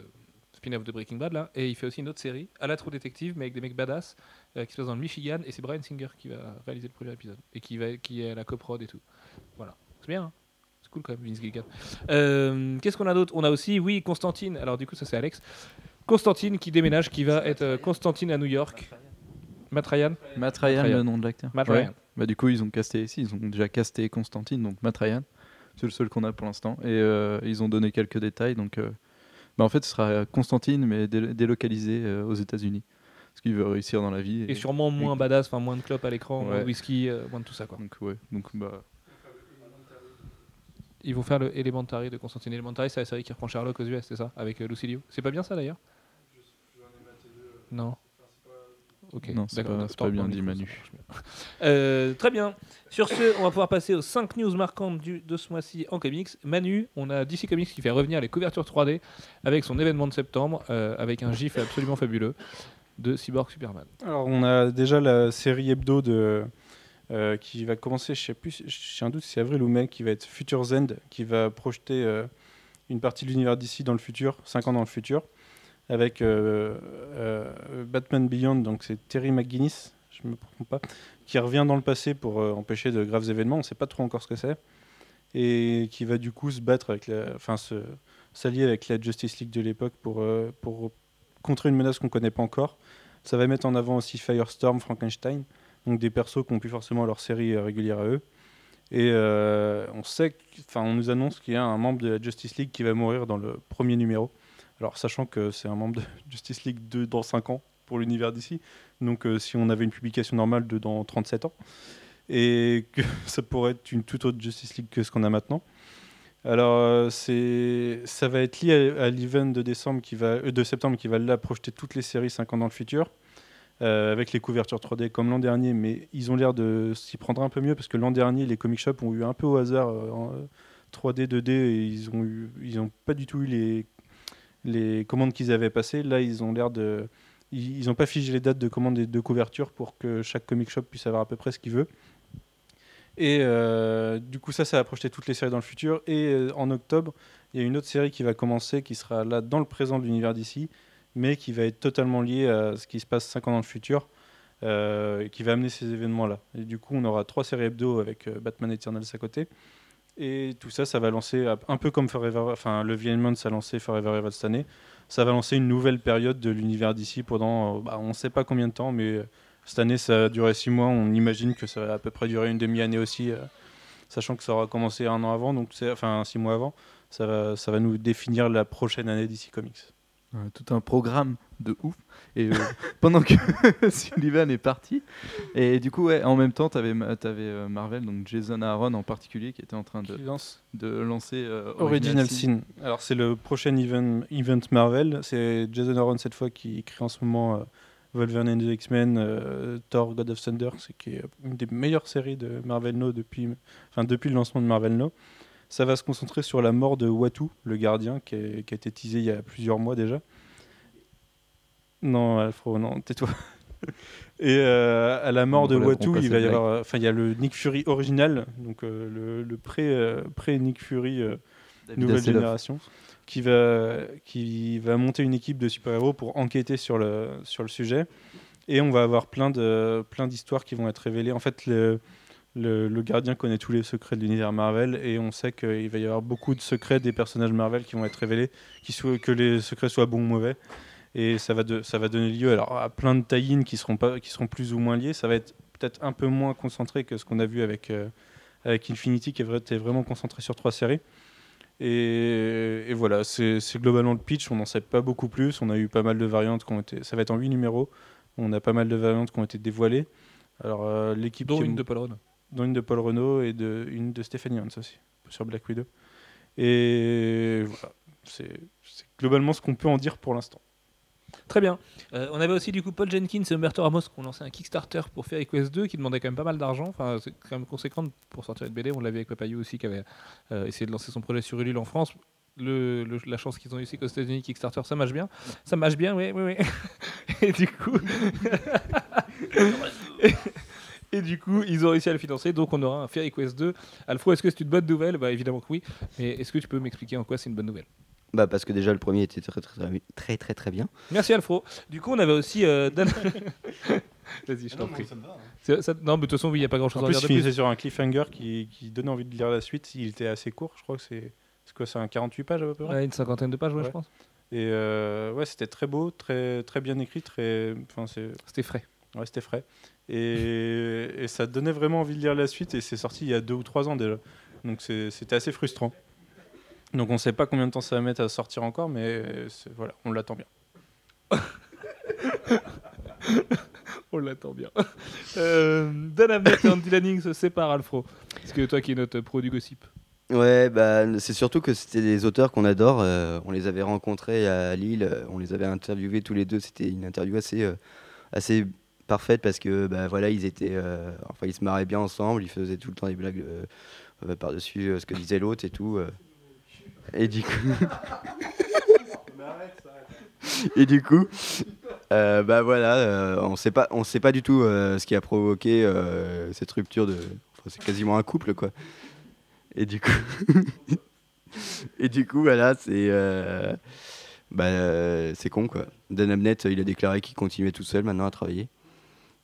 spin-off de Breaking Bad, là, et il fait aussi une autre série, à la True Detective, mais avec des mecs badass, euh, qui se passe dans le Michigan, et c'est Brian Singer qui va réaliser le premier épisode, et qui, va, qui est à la coprod et tout. Voilà. C'est bien, hein C'est cool quand même, Vince Gilligan. Euh, Qu'est-ce qu'on a d'autre? On a aussi, oui, Constantine. Alors, du coup, ça, c'est Alex. Constantine qui déménage, qui va être euh, Constantine à New York. Matt Ryan? Matt Ryan, Ryan. le nom de l'acteur. Matt Ouais. Ryan. Bah, du coup, ils ont casté ici, ils ont déjà casté Constantine, donc Matt Ryan. C'est le seul qu'on a pour l'instant. Et euh, ils ont donné quelques détails. Donc, euh, bah, en fait, ce sera Constantine, mais délo- délocalisé euh, aux États-Unis. Parce qu'il veut réussir dans la vie. Et sûrement moins badass, enfin moins de clopes à l'écran, moins de Ouais. whisky, euh, moins de tout ça, quoi. Donc, ouais. Donc, bah, Ils vont faire le Elementary de Constantine. Elementary, c'est la série qui reprend Sherlock aux US, c'est ça? Avec euh, Lucy Liu. C'est pas bien ça d'ailleurs? Non. Ok. Non, c'est pas- bien dit, Manu. Euh, très bien. Sur ce, on va pouvoir passer aux 5 news marquantes du, de ce mois-ci en comics. Manu, on a DC Comics qui fait revenir les couvertures 3D avec son événement de septembre, euh, avec un gif absolument fabuleux de Cyborg Superman. Alors, on a déjà la série hebdo de, euh, qui va commencer, je sais plus, j'ai un doute si c'est avril ou mai, qui va être Future's End, qui va projeter euh, une partie de l'univers d'ici dans le futur, 5 ans dans le futur, avec euh, euh, Batman Beyond, donc c'est Terry McGuinness, je me trompe pas, qui revient dans le passé pour euh, empêcher de graves événements, on ne sait pas trop encore ce que c'est, et qui va du coup se battre avec enfin s'allier avec la Justice League de l'époque pour, pour contrer une menace qu'on ne connaît pas encore. Ça va mettre en avant aussi Firestorm, Frankenstein, donc des persos qui n'ont plus forcément leur série régulière à eux. Et on sait, enfin, on nous annonce qu'il y a un membre de la Justice League qui va mourir dans le premier numéro. Alors, sachant que c'est un membre de Justice League 2 dans 5 ans pour l'univers d'ici, donc euh, si on avait une publication normale de dans 37 ans, et que ça pourrait être une toute autre Justice League que ce qu'on a maintenant. Alors, euh, ça va être lié à, à l'event de euh, de septembre qui va là projeter toutes les séries 5 ans dans le futur, avec les couvertures 3D comme l'an dernier, mais ils ont l'air de s'y prendre un peu mieux parce que l'an dernier, les comic shops ont eu un peu au hasard euh, en, euh, 3D, 2D, et ils ont eu, ils ont pas du tout eu les, les commandes qu'ils avaient passées. Là, ils ont l'air de, ils n'ont pas figé les dates de commande et de couverture pour que chaque comic shop puisse avoir à peu près ce qu'il veut. Et euh, du coup, ça, ça va projeter toutes les séries dans le futur. Et euh, en octobre, il y a une autre série qui va commencer, qui sera là dans le présent de l'univers d'ici, mais qui va être totalement liée à ce qui se passe 5 ans dans le futur, euh, et qui va amener ces événements-là. Et du coup, on aura trois séries hebdo avec Batman Eternals à côté. Et tout ça, ça va lancer, un peu comme Forever, enfin, le The Month a lancé Forever Evil cette année, ça va lancer une nouvelle période de l'univers d'ici pendant, euh, bah, on ne sait pas combien de temps, mais euh, cette année, ça a duré six mois. On imagine que ça va à peu près durer une demi-année aussi, euh, sachant que ça aura commencé un an avant, donc enfin six mois avant. Ça va, ça va nous définir la prochaine année d'ici Comics. Euh, tout un programme de ouf. Et euh, pendant que Sullivan est parti, et du coup, ouais, en même temps, tu avais, Marvel, donc Jason Aaron en particulier, qui était en train de, lance de lancer euh, Original Sin. Sin. Alors c'est le prochain event, event Marvel. C'est Jason Aaron cette fois qui écrit en ce moment euh, Wolverine and the X-Men, euh, Thor, God of Thunder, c'est qui est une des meilleures séries de Marvel No depuis, enfin, depuis le lancement de Marvel No. Ça va se concentrer sur la mort de Watu, le gardien, qui, a été teasé il y a plusieurs mois déjà. Non, Alfro, non, tais-toi. Et euh, à la mort On de Watu, il va y avoir, enfin, il y a le Nick Fury original, donc euh, le, le pré, euh, pré Nick Fury nouvelle génération, qui va, qui va monter une équipe de super-héros pour enquêter sur le, sur le sujet. Et on va avoir plein de plein d'histoires qui vont être révélées. En fait, le, le, le gardien connaît tous les secrets de l'univers Marvel et on sait qu'il va y avoir beaucoup de secrets des personnages Marvel qui vont être révélés, qui soient, que les secrets soient bons ou mauvais. Et ça va, de, ça va donner lieu alors, à plein de tie qui seront, pas, qui seront plus ou moins liés. Ça va être peut-être un peu moins concentré que ce qu'on a vu avec, euh, avec Infinity, qui était vraiment concentré sur trois séries. Et, et voilà, c'est globalement le pitch. On n'en sait pas beaucoup plus. On a eu pas mal de variantes qui ont été. Ça va être en 8 numéros. On a pas mal de variantes qui ont été dévoilées. Alors, euh, l'équipe. Dont une de Paul Rudd. Dont une de Paul Renault et de, une de Stéphanie Hans aussi, sur Black Widow. Et voilà, c'est c'est globalement ce qu'on peut en dire pour l'instant. Très bien. Euh, on avait aussi du coup Paul Jenkins et Humberto Ramos qui ont lancé un Kickstarter pour faire Quest 2 qui demandait quand même pas mal d'argent. Enfin, c'est quand même conséquent pour sortir une BD. On l'avait avec Papayou aussi qui avait euh, essayé de lancer son projet sur Ulule en France. Le, le- la chance qu'ils ont eu ici qu'aux États-Unis, Kickstarter, ça marche bien. Ça marche bien, oui, oui, oui. et du coup. Et du coup, ils ont réussi à le financer, donc on aura un Fairy Quest 2. Alfro, est-ce que c'est une bonne nouvelle? Bah évidemment que oui. Mais est-ce que tu peux m'expliquer en quoi c'est une bonne nouvelle? Bah parce que déjà le premier était très très très très très, très bien. Merci Alfro. Du coup, on avait aussi euh, Dan- Vas-y, je t'en prie. C'est- ça- Non, mais de toute façon, oui, il n'y a pas grand-chose En à plus, dire il de plus. sur un cliffhanger qui, qui donnait envie de lire la suite. Il était assez court, je crois que c'est. C'est quoi, c'est un 48 pages à peu près? Ouais, une cinquantaine de pages, ouais, Ouais. je pense. Et euh, ouais, c'était très beau, très, très bien écrit, très. Enfin, c'est. C'était frais. Ouais, c'était frais. Et, et ça donnait vraiment envie de lire la suite. Et c'est sorti il y a deux ou trois ans déjà. Donc c'était assez frustrant. Donc on ne sait pas combien de temps ça va mettre à sortir encore, mais voilà, on l'attend bien. On l'attend bien. euh, Dan Abnett et Andy Lanning se séparent, Alfro. Parce que toi qui es notre pro du gossip? Ouais, bah, c'est surtout que c'était des auteurs qu'on adore. euh, on les avait rencontrés à Lille, euh, on les avait interviewés tous les deux. C'était une interview assez, euh, assez parfaite parce que bah, voilà, ils étaient, euh, enfin, ils se marraient bien ensemble. Ils faisaient tout le temps des blagues euh, euh, par-dessus ce que disait l'autre et tout. Et du coup, et du coup, bah voilà, on sait pas, on sait pas du tout ce qui a provoqué cette rupture de. c'est quasiment un couple quoi. Et du coup, et du coup, voilà, c'est bah, c'est con quoi. Dan Abnett, il a déclaré qu'il continuait tout seul maintenant à travailler.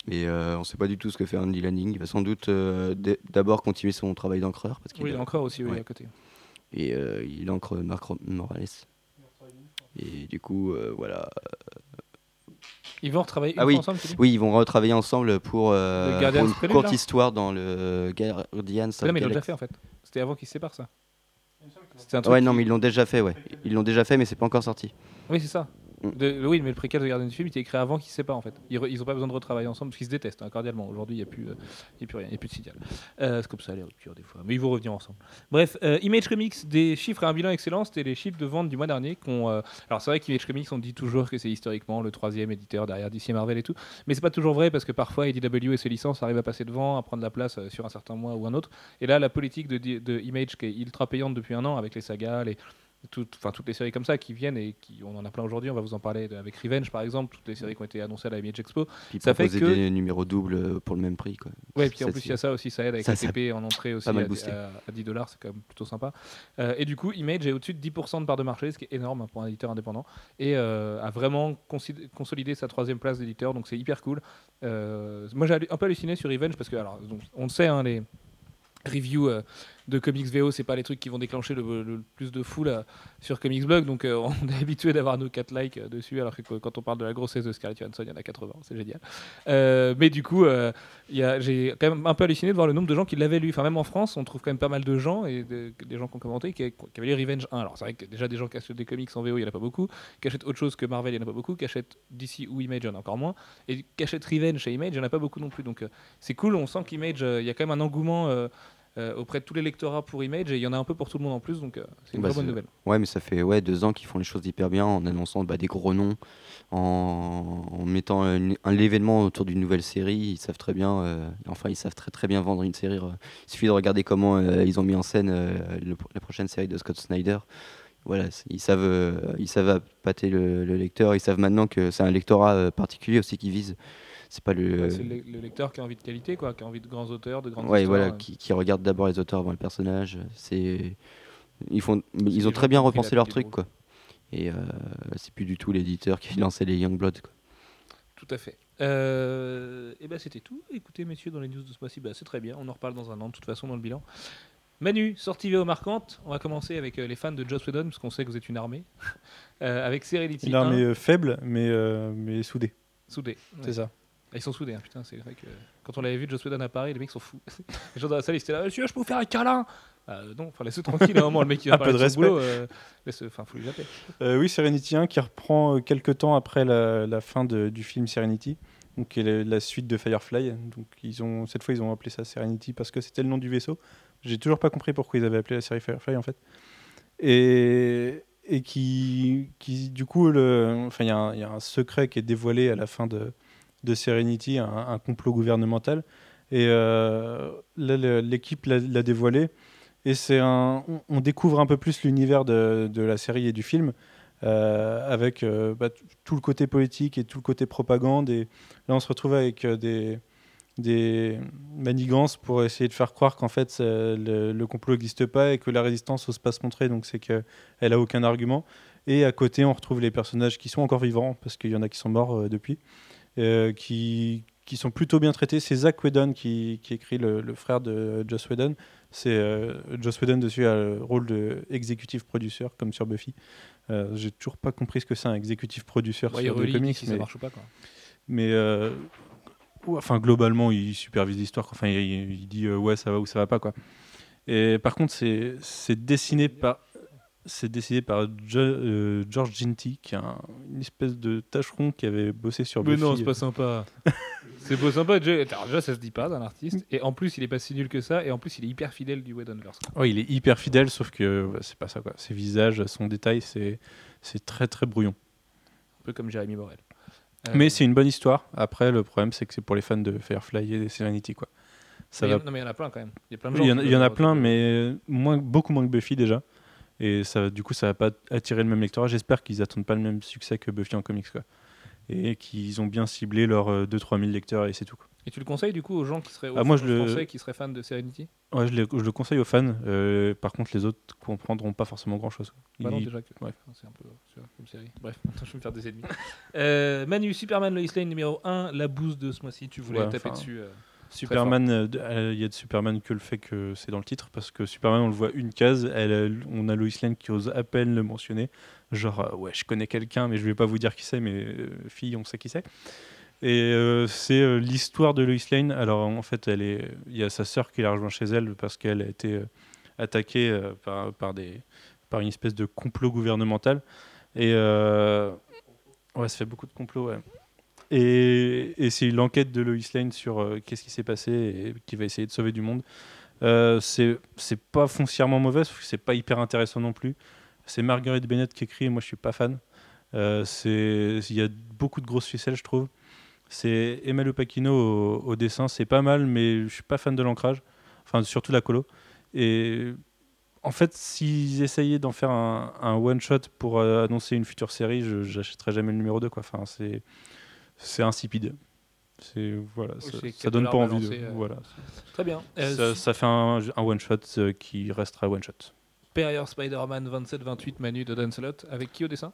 Et euh, on sait pas du tout ce que fait Andy Lanning. Il va sans doute euh, d- d'abord continuer son travail d'encreur parce qu'il Oui, a- encore aussi, oui, Ouais. à côté. et euh, il encre Marc Morales. Et du coup, euh, voilà. Ils vont retravailler Ah oui. ensemble, tu dis? Oui, ils vont retravailler ensemble pour, euh, une Prelude, courte histoire dans le Guardians Non, mais ils l'ont déjà fait en fait. C'était avant qu'ils se séparent, ça. C'était un truc Ouais, non, mais ils l'ont déjà fait, ouais. Ils l'ont déjà fait, mais c'est pas encore sorti. Oui, c'est ça. Mm. Oui, mais le préquel de Gardien du film, il était écrit avant qu'ils se séparent en fait. Ils, re- ils ont pas besoin de retravailler ensemble parce qu'ils se détestent hein, cordialement. Aujourd'hui, il n'y a, plus, euh, a plus rien, il n'y a plus de signal. Euh, c'est comme ça les ruptures des fois. Mais ils vont revenir ensemble. Bref, euh, Image Comics, des chiffres et un bilan excellent. C'était les chiffres de vente du mois dernier. qu'on, Alors c'est vrai qu'Image Comics, on dit toujours que c'est historiquement le troisième éditeur derrière DC Marvel et tout. Mais c'est pas toujours vrai parce que parfois IDW et ses licences arrivent à passer devant, à prendre la place sur un certain mois ou un autre. Et là, la politique de, de Image qui est ultra payante depuis un an avec les sagas, les, tout- toutes les séries comme ça qui viennent et qui, on en a plein aujourd'hui. On va vous en parler de- avec Revenge par exemple, toutes les séries qui ont été annoncées à la Image Expo. Puis Ça fait que- des numéros doubles pour le même prix, quoi. Ouais, et puis en plus il y a ça aussi, ça aide avec ça, a TP en entrée aussi à, à- à 10 dollars, c'est quand même plutôt sympa. Euh, et du coup, Image est au-dessus de 10% de part de marché, ce qui est énorme pour un éditeur indépendant, et euh, a vraiment consolidé sa troisième place d'éditeur, donc c'est hyper cool. Euh, moi j'ai un peu halluciné sur Revenge parce que, alors, donc, on le sait, hein, les reviews de comics VO, c'est pas les trucs qui vont déclencher le, plus de foule euh, sur Comics Blog, donc euh, on est habitué d'avoir nos 4 likes euh, dessus, alors que qu- quand on parle de la grossesse de Scarlett Johansson, il y en a 80, c'est génial. Mais du coup, y j'ai quand même un peu halluciné de voir le nombre de gens qui l'avaient lu. Enfin, même en France, on trouve quand même pas mal de gens et de- des gens qui ont commenté qui, qui avaient lu Revenge 1. Alors, c'est vrai que déjà des gens qui achètent des comics en VO, il n'y en a pas beaucoup. Qui achètent autre chose que Marvel, il n'y en a pas beaucoup. Qui achètent DC ou Image, il y en a encore moins. Et qui achètent Revenge chez Image, il n'y en a pas beaucoup non plus. Donc, c'est cool. On sent qu'Image, il y a quand même un engouement. Euh, auprès de tous les lectorats pour Image et il y en a un peu pour tout le monde en plus donc euh, c'est une Bah, vraie bonne nouvelle. Ouais, mais ça fait ouais, deux ans qu'ils font les choses hyper bien en annonçant bah, des gros noms, en, en mettant un, un l'événement autour d'une nouvelle série. Ils savent très bien, euh, enfin, ils savent très très bien vendre une série. Il suffit de regarder comment euh, ils ont mis en scène euh, le- la prochaine série de Scott Snyder. Voilà, ils savent, ils savent appâter le, le lecteur. Ils savent maintenant que c'est un lectorat particulier aussi qui vise. C'est pas le, Ouais, c'est le, le lecteur qui a envie de qualité quoi, qui a envie de grands auteurs, de grandes ouais, histoires. voilà, euh. qui, qui regarde d'abord les auteurs avant le personnage. C'est, ils font, ils ont très bien repensé leur truc, quoi. Et euh, c'est plus du tout l'éditeur qui lançait les Youngbloods, quoi. Tout à fait. Euh, et ben c'était tout. Écoutez, messieurs, dans les news de ce mois-ci, bah, c'est très bien. On en reparle dans un an, de toute façon, dans le bilan. Manu, sortie VO marquante. On va commencer avec euh, les fans de Joss Whedon, parce qu'on sait que vous êtes une armée. Euh, avec Serenity Une 1, armée euh, faible, mais, euh, mais soudée. soudée. C'est Ouais. ça. Ils sont soudés, hein, putain, c'est vrai que quand on l'avait vu Joss Whedon à Paris, les mecs sont fous. les gens dans la salle, ils étaient là, monsieur, je peux vous faire un câlin? Euh, Non, enfin, laisse-le tranquille, à un moment, le mec qui va Un peu parler de de son boulot, euh, laisse- enfin, faut lui appeler. Euh, oui, Serenity 1 qui reprend euh, quelques temps après la, la fin de- du film Serenity, donc qui est la, la suite de Firefly. Donc ils ont cette fois ils ont appelé ça Serenity parce que c'était le nom du vaisseau. J'ai toujours pas compris pourquoi ils avaient appelé la série Firefly en fait. Et, et qui, qui du coup, le- enfin, y, il y a un secret qui est dévoilé à la fin de, de Serenity, un, complot gouvernemental. Et euh, l'équipe l'a dévoilé. Et c'est un, on, découvre un peu plus l'univers de, de la série et du film, euh, avec euh, bah, tout le côté politique et tout le côté propagande. Et là, on se retrouve avec euh, des, des manigances pour essayer de faire croire qu'en fait le, complot n'existe pas et que la résistance n'ose pas se montrer, donc c'est qu'elle a aucun argument. Et à côté, on retrouve les personnages qui sont encore vivants, parce qu'il y en a qui sont morts depuis, qui, qui sont plutôt bien traités. C'est Zach Whedon qui, qui écrit le, le frère de Joss Whedon. C'est euh, Joss Whedon dessus a le rôle de executive producer, comme sur Buffy. Euh, J'ai toujours pas compris ce que c'est un executive producer Ouais, sur des comics, si ça mais- marche ou pas. Quoi. mais euh, ou- enfin, globalement, il supervise l'histoire. Enfin, il, il dit euh, ouais, ça va ou ça va pas quoi. Et par contre, c'est dessiné par c'est dessiné par Jo- euh, George Ginty, qui est un- une espèce de tâcheron qui avait bossé sur Mais Buffy. non, c'est pas sympa. c'est pas sympa. Déjà, alors, déjà, ça se dit pas d'un artiste. Et en plus, il est pas si nul que ça. Et en plus, il est hyper fidèle du quoi. Ouais, il est hyper fidèle, sauf que ouais, c'est pas ça quoi. Ses visages, son détail, c'est très très brouillon. Un peu comme Jérémy Morel. Euh, Mais c'est une bonne histoire. Après, le problème, c'est que c'est pour les fans de Firefly et des Serenity quoi. Ça mais va Non, mais il y en a plein quand même. Il y a plein de gens. Il y en, y a plein, mais moins, beaucoup moins que Buffy déjà. Et ça, du coup, ça va pas attirer le même lectorat. J'espère qu'ils attendent pas le même succès que Buffy en comics, quoi. Et qu'ils ont bien ciblé leurs 2-3 000 lecteurs et c'est tout. quoi. Et tu le conseilles du coup aux gens qui seraient aux Ah, moi, aux je le- Français qui seraient fans de Serenity? Ouais, je, le- je le conseille aux fans. euh, par contre, les autres comprendront pas forcément grand chose. Bah non, déjà que. ouais. C'est un peu comme série. Bref, je vais me faire des ennemis. Euh, Manu, Superman Lois Lane numéro 1, la bouse de ce mois-ci. Tu voulais Ouais, taper dessus. Superman, euh, euh, il y a de Superman que le fait que c'est dans le titre, parce que Superman, on le voit une case, elle, on a Lois Lane qui ose à peine le mentionner. Genre, euh, ouais, je connais quelqu'un, mais je vais pas vous dire qui c'est, mais euh, fille, on sait qui c'est. Et c'est l'histoire de Lois Lane. Alors, en fait, elle est, il y a sa sœur qui la rejoint chez elle parce qu'elle a été attaquée par, par, des, par une espèce de complot gouvernemental. Et ouais, ça fait beaucoup de complots, ouais. Et, c'est l'enquête de Lois Lane sur euh, qu'est-ce qui s'est passé et qui va essayer de sauver du monde. Euh, c'est pas foncièrement mauvais, c'est pas hyper intéressant non plus. C'est Margaret Bennett qui écrit, et moi je suis pas fan. Euh, il y a beaucoup de grosses ficelles, je trouve. C'est Emma Lupacchino au, au dessin, c'est pas mal, mais je suis pas fan de l'ancrage, enfin surtout la colo. Et en fait, s'ils essayaient d'en faire un, un one shot pour euh, annoncer une future série, je j'achèterais jamais le numéro 2 quoi. Enfin, c'est c'est insipide. C'est voilà, Oui, ça, donne pas envie. De, euh, voilà. Très bien. Euh, ça, ça fait un, un one shot euh, qui restera one shot. Superior Spider-Man 27-28 Manu de Dan Slott. Avec qui au dessin?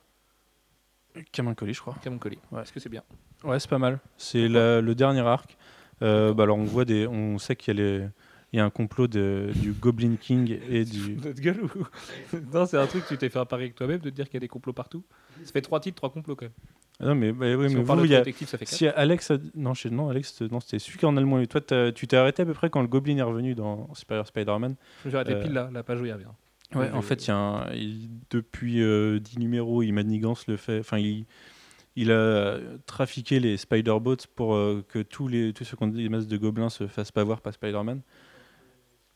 Cameron Collie, je crois. Cameron Collie. Ouais. Est-ce que c'est bien? Ouais, c'est pas mal. C'est le dernier arc. Euh, bah alors on voit des, on sait qu'il y a les, il y a un complot de, du Goblin King et du. Notre gueule ou Non, c'est un truc que tu t'es fait un pari avec toi-même de te dire qu'il y a des complots partout. Ça fait trois titres, trois complots quand même. Ah non mais, bah, oui, si mais on parle vous, de a, ça fait quatre. si Alex, a- non, je- non Alex, non c'était celui qui en allemand. Et toi, tu t'es arrêté à peu près quand le Goblin est revenu dans Superior Spider-Man? Suis arrêté euh, pile là, la page où il revient. Ouais, Je- en fait, il y a un- il- depuis euh, 10 numéros, il manigance le fait. Enfin, il, il a trafiqué les Spider-Bots pour euh, que tous, les, tous ceux qui ont des masses de gobelins se fassent pas voir par Spider-Man.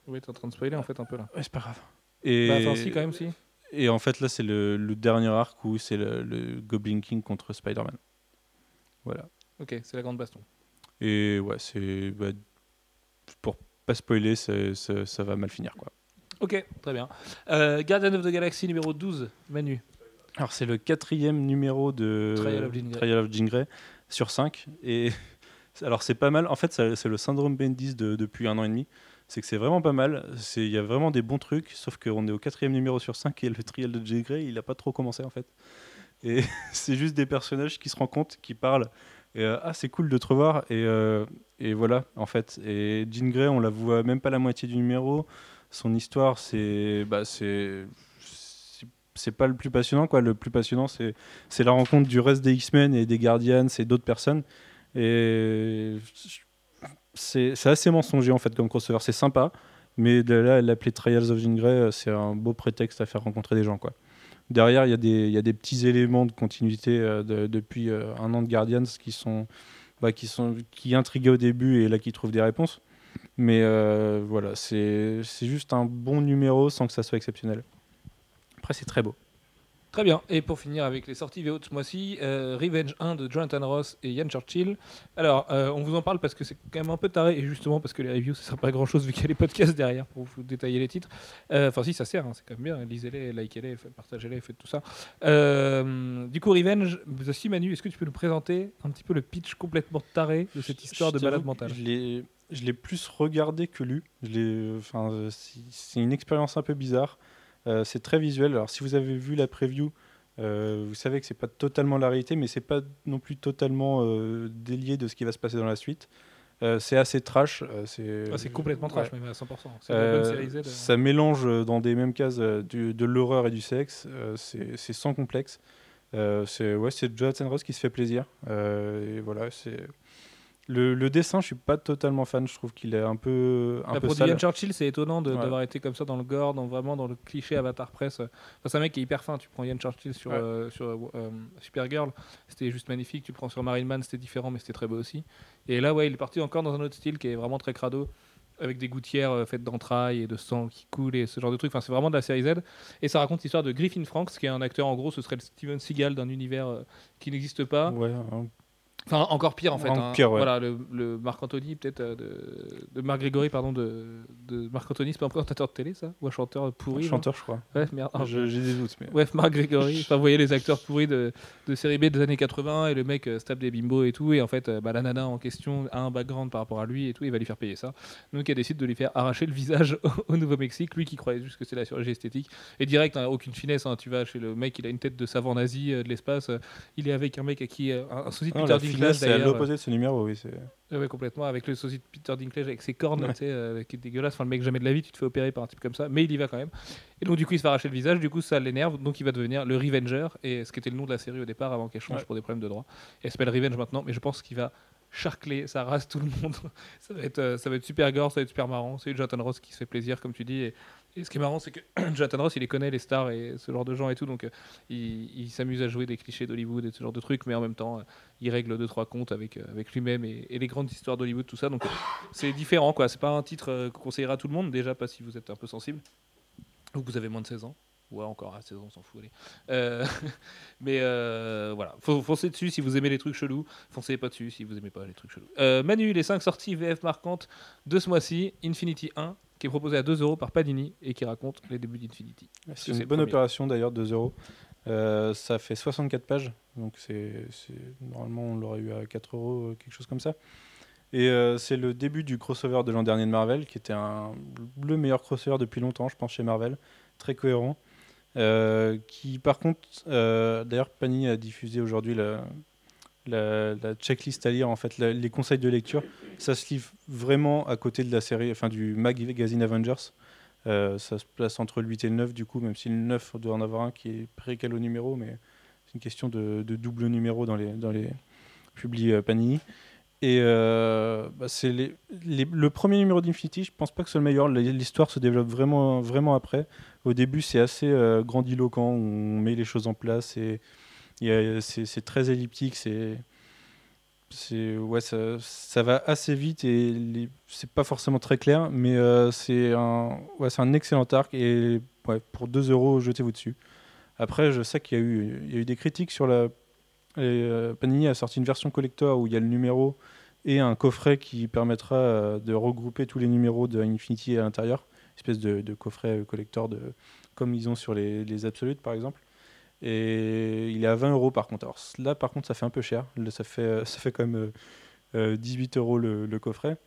Oui, t'es en train de spoiler en fait un peu là. Ouais, c'est pas grave. Et, Bah, enfin, si, quand même, si. Et en fait, là, c'est le, le dernier arc où c'est le, le Goblin King contre Spider-Man. Voilà. Ok, c'est la grande baston. Et ouais, c'est. bah, pour pas spoiler, ça va mal finir, quoi. Ok, très bien. Euh, Guardian of the Galaxy numéro 12, Manu. Alors, c'est le quatrième numéro de Trial of Jean Grey. Trial of Jean Grey sur 5. Et alors, c'est pas mal. En fait, c'est le syndrome Bendis de- depuis un an et demi. C'est que c'est vraiment pas mal. Il y a vraiment des bons trucs, sauf qu'on est au quatrième numéro sur 5 et le Trial de Jean Grey, il a pas trop commencé en fait. Et c'est juste des personnages qui se rencontrent, qui parlent. Et, euh, ah, c'est cool de te revoir. Et, euh, et voilà, en fait. Et Jean Grey, on la voit même pas la moitié du numéro. Son histoire, c'est. Bah, pas le plus passionnant. Le plus passionnant, c'est la rencontre du reste des X-Men et des Guardians et d'autres personnes. C'est assez mensonger, en fait, comme crossover. C'est sympa, mais de là, l'appeler Trials of Jean Grey, c'est un beau prétexte à faire rencontrer des gens. Derrière, il y, a des- petits éléments de continuité euh, de- depuis euh, un an de Guardians qui sont, bah, qui sont intriguaient au début et là qui trouvent des réponses. Mais euh, voilà, c'est juste un bon numéro sans que ça soit exceptionnel. Après, c'est très beau. Très bien. Et pour finir avec les sorties VO de ce mois-ci, euh, Revenge 1 de Jonathan Ross et Ian Churchill. Alors, euh, on vous en parle parce que c'est quand même un peu taré, et justement parce que les reviews, ça sert pas grand-chose vu qu'il y a les podcasts derrière pour vous détailler les titres. Euh, Enfin, si, ça sert, hein, c'est quand même bien. Lisez-les, likez-les, partagez-les, faites tout ça. Du coup, Revenge, aussi Manu, est-ce que tu peux nous présenter un petit peu le pitch complètement taré de cette histoire de balade mentale Je l'ai, plus regardé que lu. Enfin, c'est une expérience un peu bizarre. Euh, c'est très visuel. Alors, si vous avez vu la preview, euh, vous savez que c'est pas totalement la réalité, mais c'est pas non plus totalement euh, délié de ce qui va se passer dans la suite. Euh, c'est assez trash. euh, c'est, Ah, C'est complètement trash, Ouais. même à 100%. C'est une bonne Euh, ça mélange dans des mêmes cases du- de l'horreur et du sexe. c'est, sans complexe. C'est ouais, Jonathan Ross qui se fait plaisir. Et voilà, c'est le, le dessin. Je suis pas totalement fan. Je trouve qu'il est un peu un Bah, peu pour sale. Ian Churchill, c'est étonnant de- Ouais. d'avoir été comme ça dans le gore, dans, vraiment dans le cliché Avatar Press. Enfin, c'est un mec qui est hyper fin. Tu prends Ian Churchill sur, Ouais. euh, sur euh, Supergirl, c'était juste magnifique. Tu prends sur Marine Man, c'était différent, mais c'était très beau aussi. Et là, ouais, il est parti encore dans un autre style qui est vraiment très crado, avec des gouttières euh, faites d'entrailles et de sang qui coule et ce genre de trucs. Enfin, c'est vraiment de la série Z. Et ça raconte l'histoire de Griffin Franks, qui est un acteur, en gros, ce serait le Steven Seagal d'un univers euh, qui n'existe pas. Ouais, hein. Enfin, encore pire en fait. Hein. pire, ouais. Voilà, le, le Marc Anthony, peut-être euh, de, de Marc Grégory, pardon, de, de Marc Anthony, c'est pas un présentateur de télé ça? Ou un chanteur pourri chanteur, je crois. Ouais, merde. Ah, Je- J'ai des doutes, mais Bref, Marc Grégory. Enfin, vous voyez les acteurs pourris de, de série B des années 80 et le mec euh, se tape des bimbos et tout. Et en fait, euh, bah, la nana en question a un background par rapport à lui et tout. Il va lui faire payer ça. Donc, elle décide de lui faire arracher le visage au, au Nouveau-Mexique. Lui qui croyait juste que c'est la chirurgie esthétique. Et direct, hein, aucune finesse. hein. Tu vas chez le mec, il a une tête de savant nazi euh, de l'espace. il est avec un mec à qui. un, un sosie de Non, Peter Dinklage c'est à l'opposé de ce numéro, oui. ouais, complètement. Avec le sosie de Peter Dinklage avec ses cornes, Ouais. tu sais, euh, qui est dégueulasse. Enfin, le mec, jamais de la vie, tu te fais opérer par un type comme ça. Mais il y va quand même. Et donc, du coup, il se fait arracher le visage. Du coup, ça l'énerve. Donc, il va devenir le Revenger. Et ce qui était le nom de la série au départ, avant qu'elle change Ouais. pour des problèmes de droit. Elle s'appelle Revenge maintenant. Mais je pense qu'il va charcler, ça rase tout le monde. ça, va être, euh, ça va être super gore, ça va être super marrant. C'est Jonathan Ross qui se fait plaisir, comme tu dis. Et, et ce qui est marrant, c'est que Jonathan Ross, il les connaît, les stars et ce genre de gens et tout. Donc, euh, il, s'amuse à jouer des clichés d'Hollywood et ce genre de trucs. Mais en même temps, euh, il règle deux trois comptes avec, euh, avec lui-même et, les grandes histoires d'Hollywood, tout ça. Donc, c'est différent, quoi. C'est pas un titre qu'on conseillera à tout le monde, déjà pas si vous êtes un peu sensible ou que vous avez moins de 16 ans. Ouais, encore à 16 ans, on s'en fout. allez. Mais voilà, foncez dessus si vous aimez les trucs chelous. Foncez pas dessus si vous aimez pas les trucs chelous. Manu, les 5 sorties VF marquantes de ce mois-ci Infinity 1, qui est proposé à 2 euros par Panini et qui raconte les débuts d'Infinity. C'est une bonne premier. opération d'ailleurs, 2 euros. Euh, ça fait 64 pages, donc c'est normalement on l'aurait eu à 4 euros, euh, quelque chose comme ça. Et euh, c'est le début du crossover de l'an dernier de Marvel, qui était un, le meilleur crossover depuis longtemps, je pense, chez Marvel, très cohérent. Euh, qui par contre, euh, d'ailleurs Panini a diffusé aujourd'hui la, la, la checklist à lire, en fait, les conseils de lecture. Ça se livre vraiment à côté de la série, enfin du magazine Avengers. Euh, ça se place entre le 8 et le 9 du coup, même si le 9 doit en avoir un qui est précal au numéro, mais c'est une question de, double numéro dans les, dans les publis euh, Panini. Et euh, bah, c'est le premier numéro d'Infinity, je pense pas que c'est le meilleur. L'histoire se développe vraiment, vraiment après. Au début, c'est assez euh, grandiloquent, on met les choses en place et c'est très elliptique. C'est ouais ça, va assez vite et c'est pas forcément très clair mais euh, c'est un ouais, un excellent arc et ouais, pour 2 euros jetez-vous dessus après je sais qu'il y a eu il y a eu des critiques sur la euh, Panini a sorti une version collector où il y a le numéro et un coffret qui permettra euh, de regrouper tous les numéros de Infinity à l'intérieur espèce de, de coffret collector de comme ils ont sur les, les absolutes par exemple et il est à 20 euros par contre. Là, par contre, ça fait un peu cher. Ça fait, euh, ça fait quand même euh, euh, 18 euros le, coffret.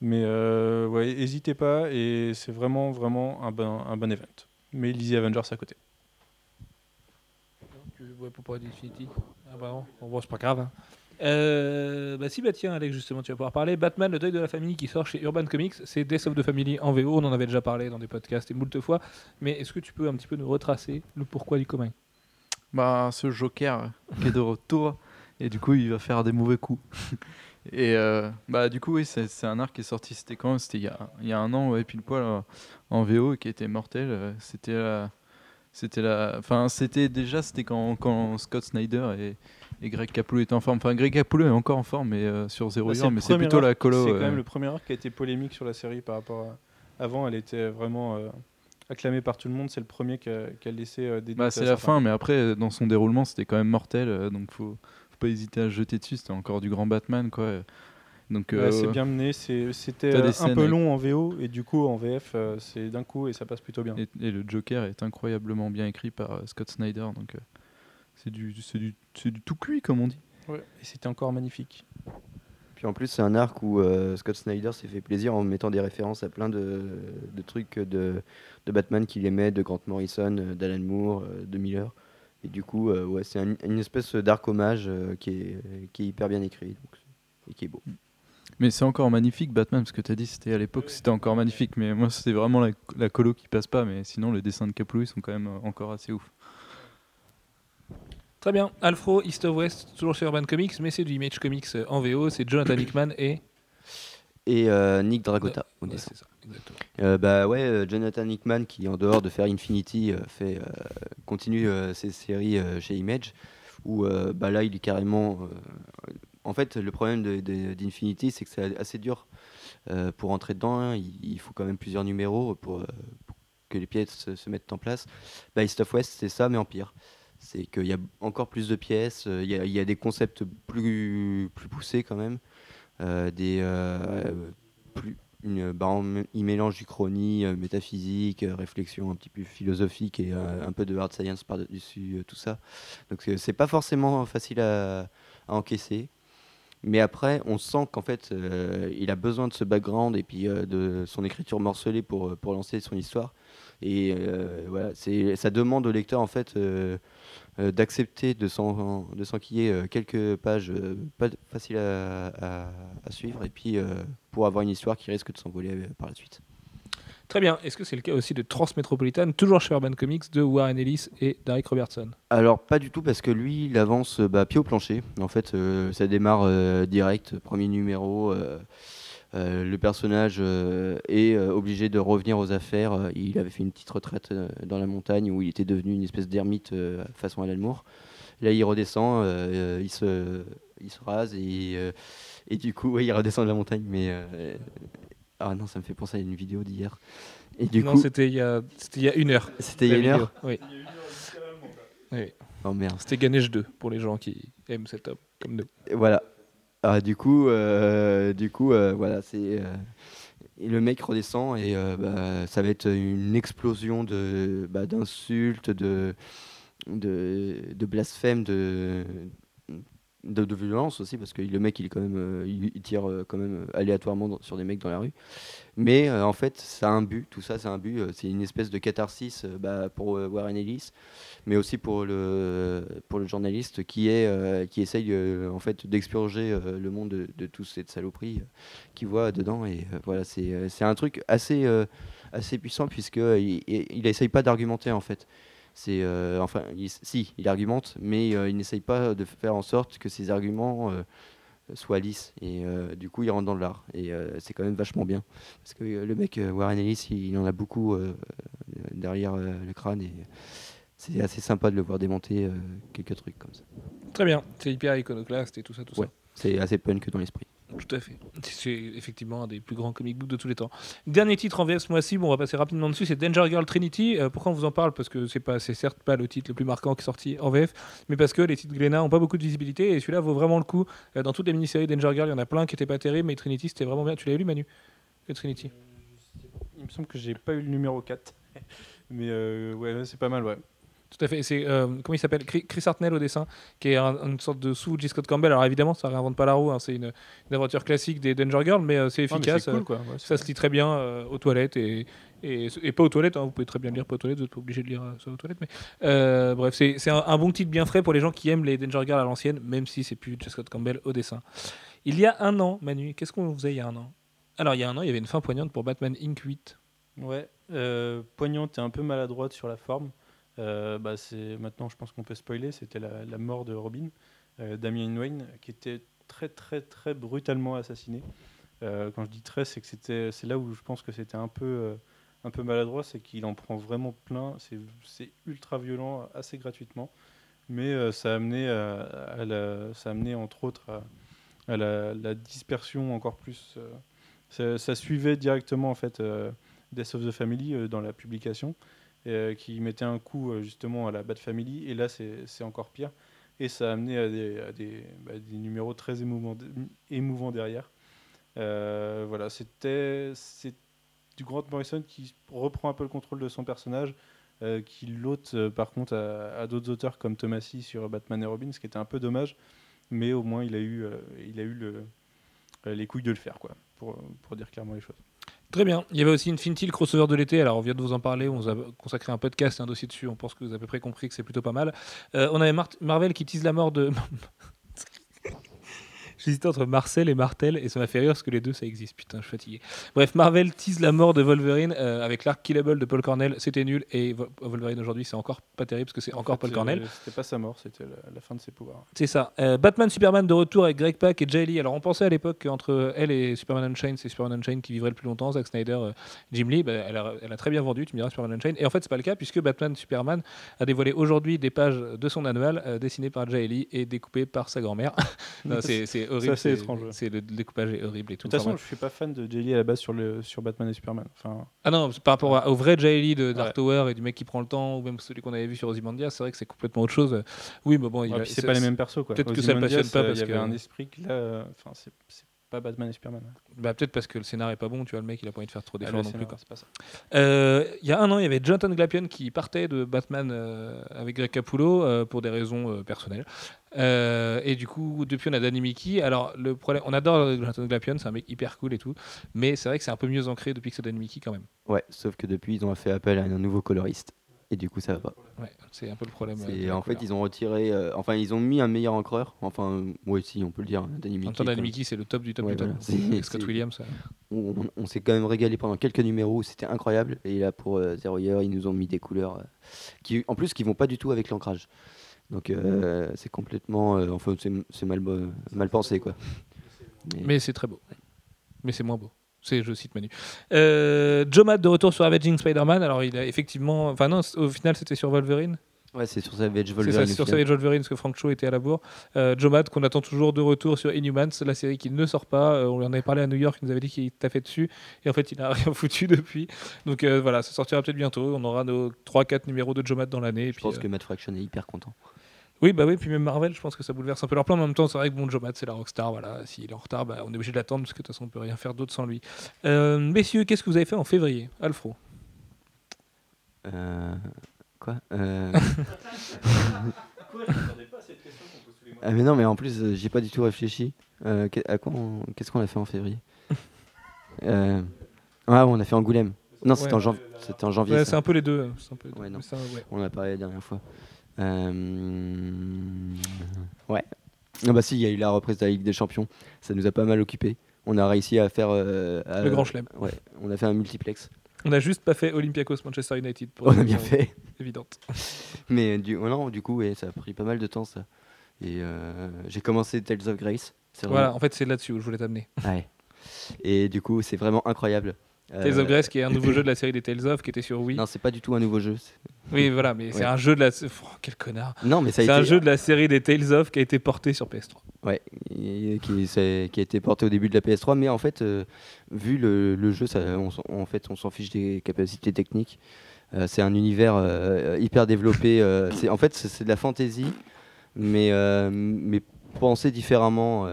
Mais euh, n'hésitez pas et c'est vraiment, vraiment un bon, un bon event. Mais lisez Avengers à côté. Tu- Ouais, pour parler d'Infinity? Ah bah non, bon, c'est pas grave. hein. Euh, bah si, bah tiens, Alex, justement, tu vas pouvoir parler. Batman, le deuil de la famille qui sort chez Urban Comics, c'est Death of the Family en VO. On en avait déjà parlé dans des podcasts et moult fois. Mais est-ce que tu peux un petit peu nous retracer le pourquoi du commun Bah, ce Joker qui est de retour, et du coup, il va faire des mauvais coups. et euh, bah, du coup, oui, c'est c'est un arc qui est sorti, c'était quand C'était il y a, il y a un an, ouais, pile poil, euh, en VO, et qui était mortel. euh, C'était la. C'était la. Enfin, c'était déjà, c'était quand, quand Scott Snyder et, et Greg Capullo étaient en forme. Enfin, Greg Capullo est encore en forme, mais euh, sur Zero Bah, Year, mais c'est plutôt la arc- colo. C'est quand même le premier arc qui a été polémique sur la série par rapport à. Avant, elle était vraiment acclamé par tout le monde. C'est le premier qui a, qui a laissé euh, des Bah, c'est la fin, mais après, euh, dans son déroulement, c'était quand même mortel, euh, donc faut, faut pas hésiter à se jeter dessus. C'était encore du grand Batman, quoi. Donc, Ouais, euh, c'est bien mené. C'était un peu avec- long en VO et du coup en VF c'est d'un coup et ça passe plutôt bien. Et, et le Joker est incroyablement bien écrit par Scott Snyder, donc c'est du, du tout cuit, comme on dit. Ouais, Et c'était encore magnifique. Puis en plus, c'est un arc où euh, Scott Snyder s'est fait plaisir en mettant des références à plein de, de trucs de, de Batman qu'il aimait, de Grant Morrison, euh, d'Alan Moore, euh, de Miller. Et du coup, euh, ouais, c'est un- une espèce d'arc hommage euh, qui, est, qui est hyper bien écrit donc, et qui est beau. Mais c'est encore magnifique, Batman, parce que tu as dit c'était à l'époque, c'était encore magnifique. Mais moi, c'est vraiment la, la colo qui passe pas. Mais sinon, les dessins de Capullo, ils sont quand même encore assez ouf. Très bien. Alfro, East of West, toujours chez Urban Comics, mais c'est du Image Comics euh, en VO. C'est Jonathan Hickman et. Et euh, Nick Dragota au Ouais, dessin. ça, exactement. Euh, bah ouais, euh, Jonathan Hickman qui en dehors de faire Infinity fait euh, continue ses séries chez Image où bah là il est carrément en fait le problème de- de- d'Infinity c'est que c'est assez dur pour entrer dedans hein. il, il faut quand même plusieurs numéros pour, pour que les pièces se, se mettent en place. Bah East of West c'est ça mais en pire. C'est qu'il y a encore plus de pièces, euh, il y, a, il y a des concepts plus, plus poussés quand même, euh, des euh, plus, une, bah, on- il mélange du chrony, euh, métaphysique, euh, réflexion un petit peu philosophique et euh, un peu de hard science par-dessus tout ça. Donc c'est pas forcément facile à, à encaisser. Mais après, on sent qu'en fait, il a besoin de ce background et puis de son écriture morcelée pour, pour lancer son histoire. Et euh, voilà, c'est, ça demande au lecteur en fait euh, euh, d'accepter de, s'en, de s'enquiller quelques pages pas faciles à, à- à suivre et puis pour avoir une histoire qui risque de s'envoler par la suite. Très bien. Est-ce que c'est le cas aussi de Transmétropolitan, toujours chez Urban Comics, de Warren Ellis et Derek Robertson? Alors pas du tout parce que lui il avance bah, pied au plancher. En fait euh, ça démarre euh, direct, premier numéro. euh, le personnage euh, est euh, obligé de revenir aux affaires. Euh, Il avait fait une petite retraite euh, dans la montagne où il était devenu une espèce d'ermite euh, façon Alan Moore. Là il redescend, euh, euh, il, se, il se rase et, euh, et du coup ouais, il redescend de la montagne. Mais euh, ah non ça me fait penser à une vidéo d'hier. Et du Non, c'était il, y a- c'était il y a une heure. c'était il y a une vidéo. heure. Oui. Oui. Oh merde. C'était Ganesh 2 pour les gens qui aiment cet homme, comme nous. Et Voilà. Ah, du coup, euh, du coup, euh, voilà, c'est euh, le mec redescend et bah, ça va être une explosion de bah, d'insultes, de, de de blasphèmes, de de, violence aussi parce que le mec il quand même euh, il, tire euh, quand même euh, aléatoirement sur des mecs dans la rue. Mais en fait ça a un but tout ça c'est un but c'est une espèce de catharsis bah, pour Warren Ellis mais aussi pour le pour le journaliste qui est qui essaye en fait d'expurger le monde de, de toute cette saloperie qu'il voit dedans. Et voilà c'est un truc assez assez puissant puisque il, il, il essaye pas d'argumenter en fait c'est euh, enfin il- si il argumente mais euh, il n'essaye pas de faire en sorte que ses arguments euh, soient lisses et euh, du coup il rentre dans l'art et euh, c'est quand même vachement bien parce que euh, le mec Warren Ellis il, il en a beaucoup derrière le crâne et c'est assez sympa de le voir démonter quelques trucs comme ça. Très bien. C'est hyper iconoclaste et tout ça, tout Ouais. C'est assez punk dans l'esprit. Tout à fait. C'est effectivement un des plus grands comic books de tous les temps. Dernier titre en VF ce mois-ci, bon, on va passer rapidement dessus, c'est Danger Girl Trinity. Euh, pourquoi on vous en parle? Parce que c'est certes pas le titre le plus marquant qui est sorti en VF, mais parce que les titres Glénat ont pas beaucoup de visibilité et celui-là vaut vraiment le coup. Euh, dans toutes les mini-séries Danger Girl, il y en a plein qui étaient pas terribles, mais Trinity c'était vraiment bien. Tu l'avais lu, Manu? Le Trinity? Il me semble que j'ai pas eu le numéro 4. Mais euh, ouais, c'est pas mal, ouais. Tout à fait. C'est euh, comment il s'appelle? Chris Chris Hartnell au dessin, qui est un- une sorte de sous J. Scott Campbell. Alors évidemment, ça réinvente pas la roue. hein, c'est une, une aventure classique des Danger Girls, mais euh, c'est mais efficace. c'est euh, cool, quoi. Ouais, Ça se lit très bien euh, aux toilettes et, et, et pas aux toilettes, hein, vous pouvez très bien le lire pas aux toilettes, vous n'êtes pas obligé de lire euh, ça aux toilettes. Mais euh, bref, c'est c'est un, un bon titre bien frais pour les gens qui aiment les Danger Girls à l'ancienne, même si c'est plus J. Scott Campbell au dessin. Il y a un an, Manu, qu'est-ce qu'on faisait il y a un an? Alors il y a un an, il y avait une fin poignante pour Batman Inc. 8. Ouais, euh, poignante et un peu maladroite sur la forme. Euh, bah, c'est maintenant, je pense qu'on peut spoiler. C'était la, mort de Robin, euh, Damien Wayne, qui était très très très brutalement assassiné. Euh, quand je dis très, c'est que c'était, c'est là où je pense que c'était un peu un peu maladroit, c'est qu'il en prend vraiment plein. C'est, ultra violent, assez gratuitement, mais ça a amené ça a amené entre autres à, la, dispersion encore plus. ça, suivait directement en fait. euh, Death of the Family dans la publication, euh, qui mettait un coup euh, justement à la Bat Family, et là c'est encore pire. Et ça a amené à des, bah, numéros très émouvants, derrière. Euh, voilà, c'était du Grant Morrison qui reprend un peu le contrôle de son personnage, euh, qui l'ôte par contre à, d'autres auteurs comme Tomasi sur Batman et Robin, ce qui était un peu dommage, mais au moins il a eu, les couilles de le faire, quoi, pour dire clairement les choses. Très bien. Il y avait aussi Infinity, le crossover de l'été. Alors, on vient de vous en parler. On vous a consacré un podcast et un dossier dessus. On pense que vous avez à peu près compris que c'est plutôt pas mal. Euh, on avait Mar- Marvel qui tease la mort de. J'hésitais entre Marcel et Martel et ça m'a fait rire parce que les deux ça existe. Putain, je suis fatigué. Bref, Marvel tease la mort de Wolverine euh, avec l'arc Killable de Paul Cornell. C'était nul et Wolverine aujourd'hui c'est encore pas terrible parce que c'est En encore fait, Paul Cornell. euh, C'était pas sa mort, c'était la, la fin de ses pouvoirs. C'est ça. Euh, Batman Superman de retour avec Greg Pak et Jay Lee. Alors on pensait à l'époque qu'entre elle et Superman Unchained, c'est Superman Unchained qui vivrait le plus longtemps. Zack Snyder, euh, Jim Lee, bah, elle, a, elle a très bien vendu, tu me diras Superman Unchained. Et en fait, c'est pas le cas puisque Batman Superman a dévoilé aujourd'hui des pages de son annual dessinées par Jay Lee et découpées par sa grand-mère. C'est c'est horrible. assez étrange. C'est le découpage est horrible et De tout. toute façon, Enfin, je suis pas fan de Jelly à la base sur, le, sur Batman et Superman. Enfin, Ah non, par rapport à- au vrai Jay Lee de Dark Ouais. Tower et du mec qui prend le temps, ou même celui qu'on avait vu sur Ozymandias, c'est vrai que c'est complètement autre chose. Oui, mais bon, il ouais, c'est pas les mêmes persos. quoi. peut-être que ça Ozymandias, passionne pas euh, parce Il y avait un esprit que là, euh, enfin, c'est c'est pas Batman et Superman. Bah, peut-être parce que le scénar est pas bon, tu vois, le mec il a pas envie de faire trop Ah, d'efforts le non plus. Euh, Il y a un an, il y avait Jonathan Glapion qui partait de Batman euh, avec Greg Capullo euh, pour des raisons euh, personnelles. Euh, et du coup, depuis, on a Danny Mickey. Alors, le problème, on adore Jonathan Glapion, c'est un mec hyper cool et tout. Mais c'est vrai que c'est un peu mieux ancré depuis que c'est Danny Mickey quand même. Ouais, sauf que depuis, ils ont fait appel à un nouveau coloriste. Et du coup, ça va pas. Ouais, c'est un peu le problème. euh, en fait, couleur. ils ont retiré. euh, enfin, ils ont mis un meilleur encreur. Enfin, euh, ouais, si, on peut le dire. Danny En même Mickey, temps, Danny Mickey, c'est le top du top Ouais, du top. voilà. Scott Williams. euh. on, on- on s'est quand même régalé pendant quelques numéros c'était incroyable. Et là, pour euh, Zero Year, ils nous ont mis des couleurs qui, en plus, qui vont pas du tout avec l'ancrage. Donc, euh, c'est complètement. euh, enfin, c'est mal, bo- mal pensé, quoi. Mais- Mais c'est très beau. Mais c'est moins beau. C'est, je cite Manu. Euh, Joe Matt de retour sur Avenging Spider-Man. Alors, il a effectivement. Enfin, non, au final, c'était sur Wolverine. ouais, c'est sur Savage Wolverine. c'est sur. Savage Wolverine, parce que Frank Cho était à la bourre. Euh, Joe Matt, qu'on attend toujours de retour sur Inhumans, la série qui ne sort pas. Euh, on lui en avait parlé à New York, il nous avait dit qu'il taffait dessus. Et en fait, il n'a rien foutu depuis. Donc euh, voilà, ça sortira peut-être bientôt. On aura nos 3-4 numéros de Joe Matt dans l'année. Je puis, pense euh, que Matt Fraction est hyper content. Oui, bah oui, puis même Marvel, je pense que ça bouleverse un peu leur plan. Mais en même temps, c'est vrai que bon, Joe Matt, c'est la rockstar. Voilà. S'il est en retard, bah, on est obligé de l'attendre, parce que de toute façon, on peut rien faire d'autre sans lui. Euh, messieurs, qu'est-ce que vous avez fait en février? Alfro Euh, Quoi? Euh, Ah mais non mais en plus euh, j'ai pas du tout réfléchi. Euh, à quoi on- Qu'est-ce qu'on a fait en février? Euh... Ah on a fait Angoulême. Non c'était Ouais. en, janv- c'était en janvier. Ouais, c'est un peu les deux. C'est un peu les deux. Ouais, non. Mais ça, ouais. On en a parlé la dernière fois. Euh... Ouais. Ah bah si il y a eu la reprise de la Ligue des Champions. Ça nous a pas mal occupé. On a réussi à faire euh, à- Le grand chelem. Ouais. On a fait un multiplex. On a juste pas fait Olympiakos Manchester United. Pour On a bien fait. Évidentes. Mais du, non, du coup, ouais, ça a pris pas mal de temps, ça. Et euh, j'ai commencé Tales of Grace. Voilà, en fait, c'est là-dessus où je voulais t'amener. Ouais. Et du coup, c'est vraiment incroyable. Euh, Tales of Grace, qui est un nouveau jeu de la série des Tales of, qui était sur Wii. Non, c'est pas du tout un nouveau jeu. Oui, voilà, mais c'est un jeu de la. Oh, quel connard. Non, mais ça a C'est été. un jeu de la série des Tales of qui a été porté sur PS3. Ouais, et- qui, a été porté au début de la PS3, mais en fait, euh, vu le, le jeu, ça, on, s'en- en fait, on s'en fiche des capacités techniques. Euh, c'est un univers euh, hyper développé. c'est, en fait, c'est, de la fantasy, mais, mais pensé différemment.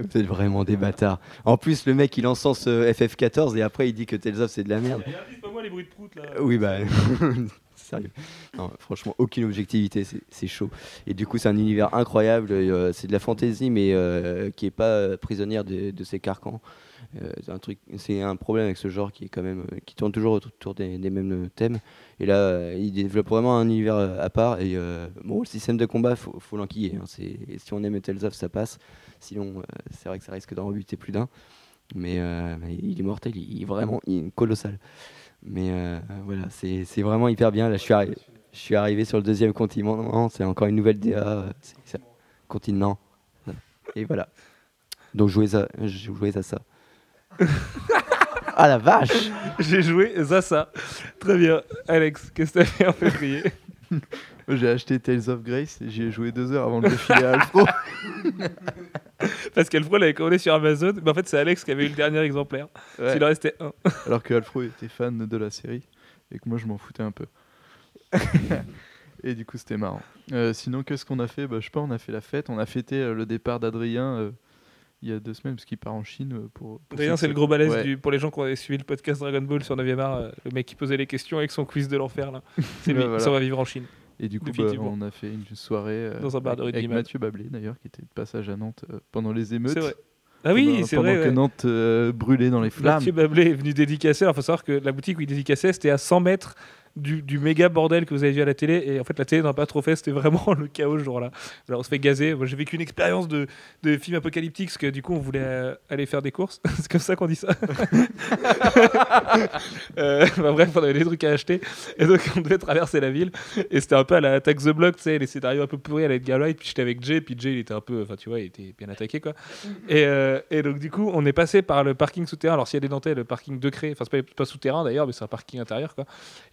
Vous êtes vraiment des bâtards. En plus, le mec, il encense euh, FF14 et après, il dit que Tales of, c'est de la merde. pas moi les bruits de prout là. Oui, bah. Sérieux. Non, franchement, aucune objectivité, c'est- chaud. Et du coup, c'est un univers incroyable. euh, c'est de la fantaisie, mais euh, qui est pas euh, prisonnière de, de ses carcans. C'est un truc, c'est un problème avec ce genre qui est quand même, qui tourne toujours autour des, des mêmes thèmes. Et là, il développe vraiment un univers à part. Et bon, le système de combat, faut, faut l'enquiller. hein. Si on aime Tales of, ça passe. Sinon, euh, c'est vrai que ça risque d'en rebuter plus d'un. Mais, euh, mais il est mortel, il est vraiment il est colossal. Mais euh, voilà, c'est c'est vraiment hyper bien. Là, je suis, arri- je suis arrivé sur le deuxième continent. C'est encore une nouvelle DA. Continent. Et voilà. Donc, jouez à, jouez à ça. ah la vache J'ai joué Zassa. Très bien. Alex, qu'est-ce que t'as fait en février? J'ai acheté Tales of Grace et j'y ai joué deux heures avant de le filer à Alfro. Pascal Pro l'avait commandé sur Amazon, mais en fait, c'est Alex qui avait eu le dernier exemplaire. Ouais. Il en restait un. Alors que Alfro était fan de la série et que moi je m'en foutais un peu. et du coup c'était marrant. Euh, sinon qu'est-ce qu'on a fait? Bah, Je sais pas, on a fait la fête, on a fêté euh, le départ d'Adrien euh, il y a deux semaines parce qu'il part en Chine pour... ses- c'est le gros balèze Ouais. du, pour les gens qui ont suivi le podcast Dragon Ball sur 9 art, le mec qui posait les questions avec son quiz de l'enfer là. C'est lui, voilà. ça va vivre en Chine. Et du coup bah, on a fait une soirée euh, Dans un bar de avec. Mathieu Bablé d'ailleurs qui était de passage à Nantes euh, pendant les émeutes. C'est vrai. Ah oui, Pendant- c'est pendant vrai. que ouais. Nantes euh, brûlait dans les flammes. Mathieu Bablé est venu dédicacer. Il faut savoir que la boutique où il dédicaçait, c'était à 100 mètres du, du méga bordel que vous avez vu à la télé. Et en fait, la télé n'a pas trop fait. C'était vraiment le chaos ce jour-là. Alors, on se fait gazer. Moi, j'ai vécu une expérience de, de film apocalyptique parce que du coup, on voulait euh, aller faire des courses. C'est comme ça qu'on dit ça. Euh, bah, bref, on avait des trucs à acheter. Et donc, on devait traverser la ville. Et c'était un peu à la Attack the Block, tu sais, les scénarios un peu pourris à la Edgar Wright. Puis j'étais avec Jay. Puis Jay, il était un peu. Enfin, tu vois, il était bien attaqué, quoi. Et, euh, et donc, du coup, on est passé par le parking souterrain. Alors, s'il y a des Nantais, le parking de Cré, enfin, c'est pas, pas souterrain d'ailleurs, mais c'est un parking intérieur, quoi.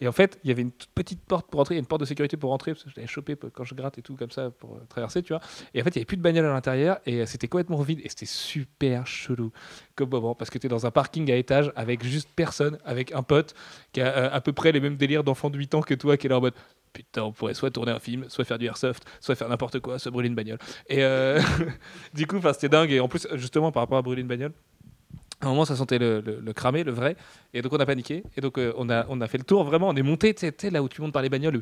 Et en fait, il y avait une petite porte pour entrer, il y a une porte de sécurité pour rentrer, parce que je l'avais chopé quand je gratte et tout, comme ça, pour euh, traverser, tu vois. Et en fait, il y avait plus de bagnole à l'intérieur, et euh, c'était complètement vide, et c'était super chelou comme moment, parce que tu es dans un parking à étage avec juste personne, avec un pote qui a euh, à peu près les mêmes délires d'enfant de 8 ans que toi, qui est là en mode. Putain, on pourrait soit tourner un film, soit faire du airsoft, soit faire n'importe quoi, soit brûler une bagnole. Et du coup, c'était dingue. Et en plus, justement, par rapport à brûler une bagnole, à un moment, ça sentait le, le, le cramé, le vrai. Et donc, on a paniqué. Et donc, euh, on, a, fait le tour vraiment. On est monté, tu sais, là où tu montes par les bagnoles, le-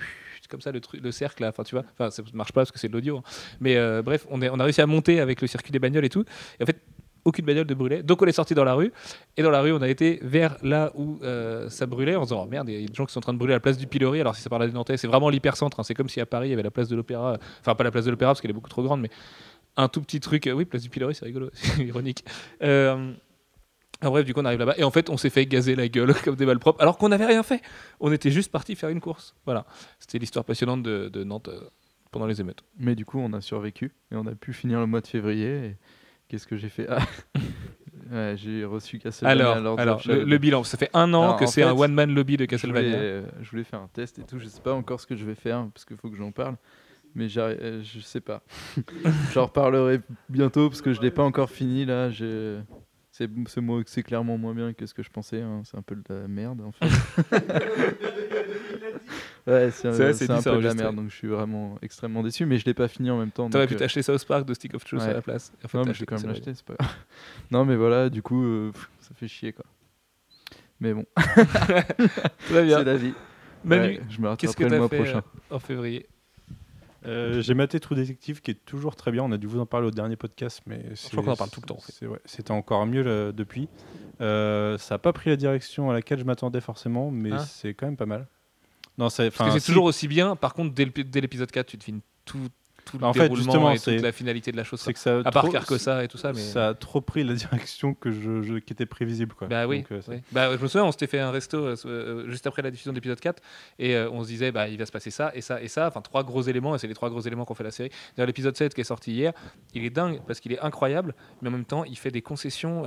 comme ça, le, cercle, là. Enfin, tu vois. Enfin, ça marche pas parce que c'est de l'audio. hein. Mais euh, bref, on, a réussi à monter avec le circuit des bagnoles et tout. Et en fait, aucune bagnole de brûlée. Donc, on est sorti dans la rue. Et dans la rue, on a été vers là où euh, ça brûlait en se disant oh, merde, il y a des gens qui sont en train de brûler à la place du pilori. Alors, si ça parle à Nantais, c'est vraiment l'hypercentre. hein. C'est comme si à Paris, il y avait la place de l'Opéra. Enfin, pas la place de l'Opéra parce qu'elle est beaucoup trop grande, mais un tout petit truc. oui, place du pilori, c'est rigolo. Ironique. En bref, du coup, on arrive là-bas et en fait, on s'est fait gazer la gueule comme des malpropres alors qu'on n'avait rien fait. On était juste parti faire une course. Voilà. C'était l'histoire passionnante de, de Nantes euh, pendant les émeutes. Mais du coup, on a survécu et on a pu finir le mois de février. et Qu'est-ce que j'ai fait? Ah Ouais, J'ai reçu Castlevania Alors, Lords alors le, bilan, ça fait un an Alors, que c'est un one-man lobby de je voulais, Castlevania. euh, je voulais faire un test et tout. Je sais pas encore ce que je vais faire parce qu'il faut que j'en parle. Mais euh, je sais pas. J'en reparlerai bientôt parce que je l'ai pas encore fini là. j'ai- c'est clairement moins bien que ce que je pensais. hein. C'est un peu de la merde en fait. ouais, c'est un, c'est c'est un peu de la merde. Donc je suis vraiment extrêmement déçu. Mais je l'ai pas fini en même temps. T'aurais pu euh, t'acheter South Park de Stick of Truth ouais. à la place. En fait, non, mais je vais quand même l'acheter, c'est pas. Non, mais voilà, du coup, euh, pff, ça fait chier quoi. Mais bon, Très bien. c'est la vie. Manu, Ouais, je me qu'est-ce que rattraperai le t'as mois fait prochain. euh, en février? Euh, J'ai maté True Detective qui est toujours très bien. On a dû vous en parler au dernier podcast, mais c'est- crois qu'on en parle tout le temps, ouais, C'était encore mieux là, depuis. Euh, ça n'a pas pris la direction à laquelle je m'attendais forcément, mais Hein c'est quand même pas mal. Non, c'est Parce que enfin, c'est si- toujours aussi bien. Par contre, dès l'épisode 4, tu devines tout, tout le en fait, déroulement justement, et c'est- toute la finalité de la chose. c'est que ça. a À part trop- Carcosa et tout ça, mais. Ça a trop pris la direction que je, je- qui était prévisible. Quoi. Bah oui, Donc, euh, oui. Bah, je me souviens, on s'était fait un resto euh, euh, juste après la diffusion de l'épisode 4 et euh, on se disait, bah, il va se passer ça et ça et ça, enfin trois gros éléments et c'est les trois gros éléments qu'on fait la série. D'ailleurs, l'épisode 7 qui est sorti hier, il est dingue parce qu'il est incroyable, mais en même temps, il fait des concessions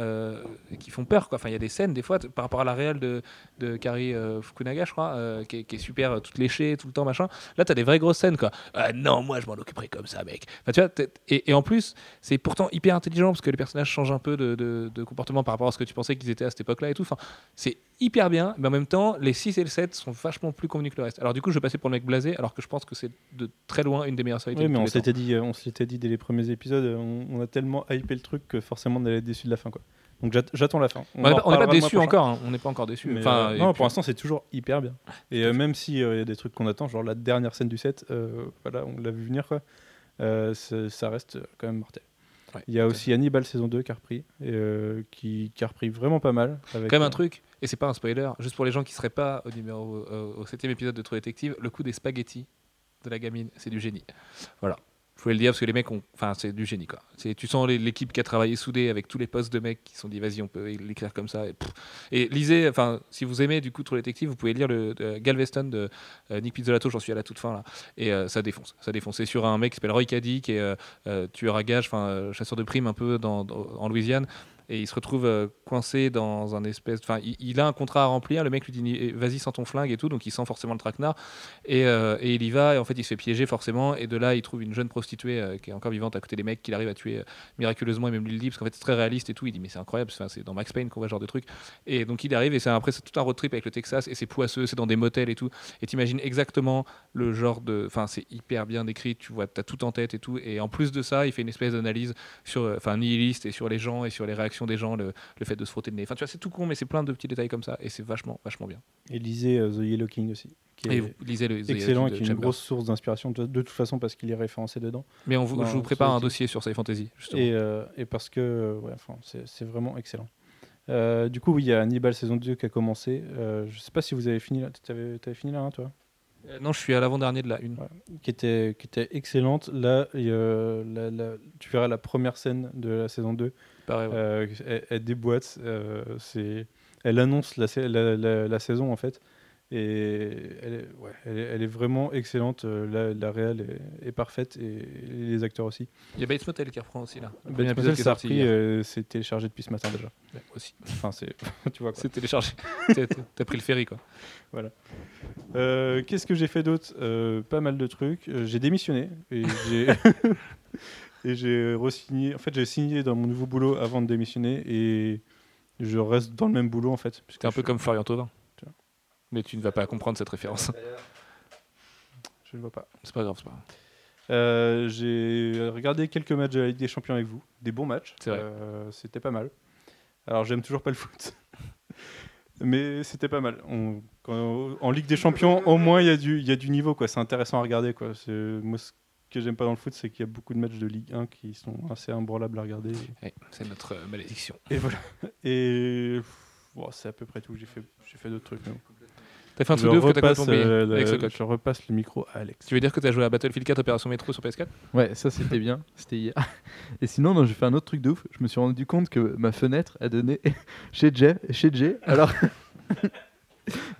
qui font peur. Quoi. Enfin, il y a des scènes, des fois, par rapport à la réelle de, de Kari Fukunaga, je crois, qui, est, qui est super, toute léchée, tout le temps, machin. Là, tu as des vraies grosses scènes, quoi. Non, moi, je m'en occuperai comme ça, mec. Enfin, tu vois, et, et en plus, c'est pourtant hyper intelligent parce que les personnages changent un peu de, de- de comportement par rapport à ce que tu pensais qu'ils étaient à cette époque-là et tout. Enfin, c'est hyper bien, mais en même temps, les 6 et le 7 sont vachement plus convenus que le reste. Alors, du coup, je vais passer pour le mec blasé, alors que je pense que c'est de très loin une des meilleures séries. Oui, de mais on s'était dit, euh, on s'était dit dès les premiers épisodes, on, on a tellement hypé le truc que forcément on allait être déçu de la fin. Quoi. Donc j'att- j'attends la fin. On n'est pas, déçu encore, hein. on n'est pas encore déçu. Mais, Enfin, euh, non, pour l'instant, c'est toujours hyper bien. Et euh, même s'il y a des trucs qu'on attend, genre la dernière scène du set, euh, voilà, on l'a vu venir, quoi. Euh, ça reste quand même mortel. Ouais, Il y a aussi Hannibal saison 2 qui a repris, et, euh, qui, qui a repris vraiment pas mal. Avec, Quand même un euh, truc, et c'est pas un spoiler, juste pour les gens qui seraient pas au numéro euh, au septième épisode de True Detective, le coup des spaghettis de la gamine, c'est du génie. Voilà. Je voulais le dire parce que les mecs ont. Enfin, c'est du génie quoi. Tu sens l'équipe qui a travaillé soudée avec tous les postes de mecs qui sont dit vas-y, on peut l'écrire comme ça. Et, lisez, enfin, si vous aimez du coup True Detective, vous pouvez lire le Galveston de euh, Nick Pizzolatto, j'en suis à la toute fin là. Et euh, ça défonce. Ça défonce. C'est sur un mec qui s'appelle Roy Caddy, qui est euh, tueur à gage, enfin, chasseur de primes un peu dans- en Louisiane. Et il se retrouve euh, coincé dans un espèce. Enfin, il, a un contrat à remplir. Le mec lui dit eh, vas-y sans ton flingue et tout, donc il sent forcément le traquenard et, euh, et il y va. Et en fait, il se fait piéger forcément. Et de là, il trouve une jeune prostituée euh, qui est encore vivante à côté des mecs qu'il arrive à tuer miraculeusement et même lui le dit parce qu'en fait c'est très réaliste et tout. Il dit mais c'est incroyable. C'est dans Max Payne qu'on voit ce genre de truc. Et donc il arrive et après c'est tout un road trip avec le Texas et c'est poisseux, c'est dans des motels et tout. Et t'imagines exactement le genre de. Enfin, c'est hyper bien décrit. Tu vois, t'as tout en tête et tout. Et en plus de ça, il fait une espèce d'analyse sur, enfin, nihiliste et sur les gens et sur les réactions des gens, le, le fait de se frotter le nez. Enfin, tu vois, c'est tout con, mais c'est plein de petits détails comme ça et c'est vachement, vachement bien. Et lisez euh, The Yellow King aussi, qui Et est vous lisez le The excellent et qui est une grosse source d'inspiration de, de toute façon parce qu'il est référencé dedans. Mais on vous, je vous prépare un dossier sur Sci Fantasy, justement. Et, euh, et parce que euh, ouais, enfin, c'est vraiment excellent. Euh, du coup, oui, il y a Hannibal saison 2 qui a commencé. Euh, je sais pas si vous avez fini là. Tu avais, fini là, hein, toi? Euh, non, je suis à l'avant-dernier de la une. Ouais. qui, était, qui était excellente. Là, la- la- tu verras la première scène de la saison 2. Ouais. Euh, elle, elle déboîte. euh, c'est, elle annonce la, sa- la, la- la saison en fait. Et elle est, ouais, elle est, elle est vraiment excellente. euh, La, la réelle est, est parfaite et les acteurs aussi. Il y a Bates Motel qui reprend aussi là. Bates Motel, ça a repris, euh, c'est téléchargé depuis ce matin déjà. Ouais, aussi. Enfin, c'est, tu vois quoi. C'est téléchargé. T'as- pris le ferry quoi. Euh, Qu'est-ce que j'ai fait d'autre? Pas mal de trucs. J'ai démissionné et j'ai et j'ai resigné. En fait, j'ai signé dans mon nouveau boulot avant de démissionner et je reste dans le même boulot en fait. C'est un peu suis- comme Florian Thauvin. Mais tu ne vas pas comprendre cette référence. Je ne vois pas. C'est pas grave, c'est pas grave. Euh, j'ai regardé quelques matchs de la Ligue des Champions avec vous, des bons matchs. C'est vrai. Euh, c'était pas mal. Alors j'aime toujours pas le foot, mais c'était pas mal. On- quand- en Ligue des Champions, au moins il y a du, il y a du niveau quoi. C'est intéressant à regarder quoi. Moi, que j'aime pas dans le foot, c'est qu'il y a beaucoup de matchs de Ligue 1 qui sont assez imbranlables à regarder. Ouais, c'est notre euh, malédiction. Et voilà. Et bon, c'est à peu près tout. J'ai fait, j'ai fait d'autres trucs. mais bon. T'as fait un Je truc de ouf que t'as oublié euh, le- avec ce coq. je repasse le micro à Alex. Tu veux dire que t'as joué à Battlefield 4 Opération Métro sur PS4 Ouais, ça c'était bien, c'était hier. Et sinon, non, j'ai fait un autre truc de ouf. Je me suis rendu compte que ma fenêtre a donné chez Jay, chez Jay. Alors,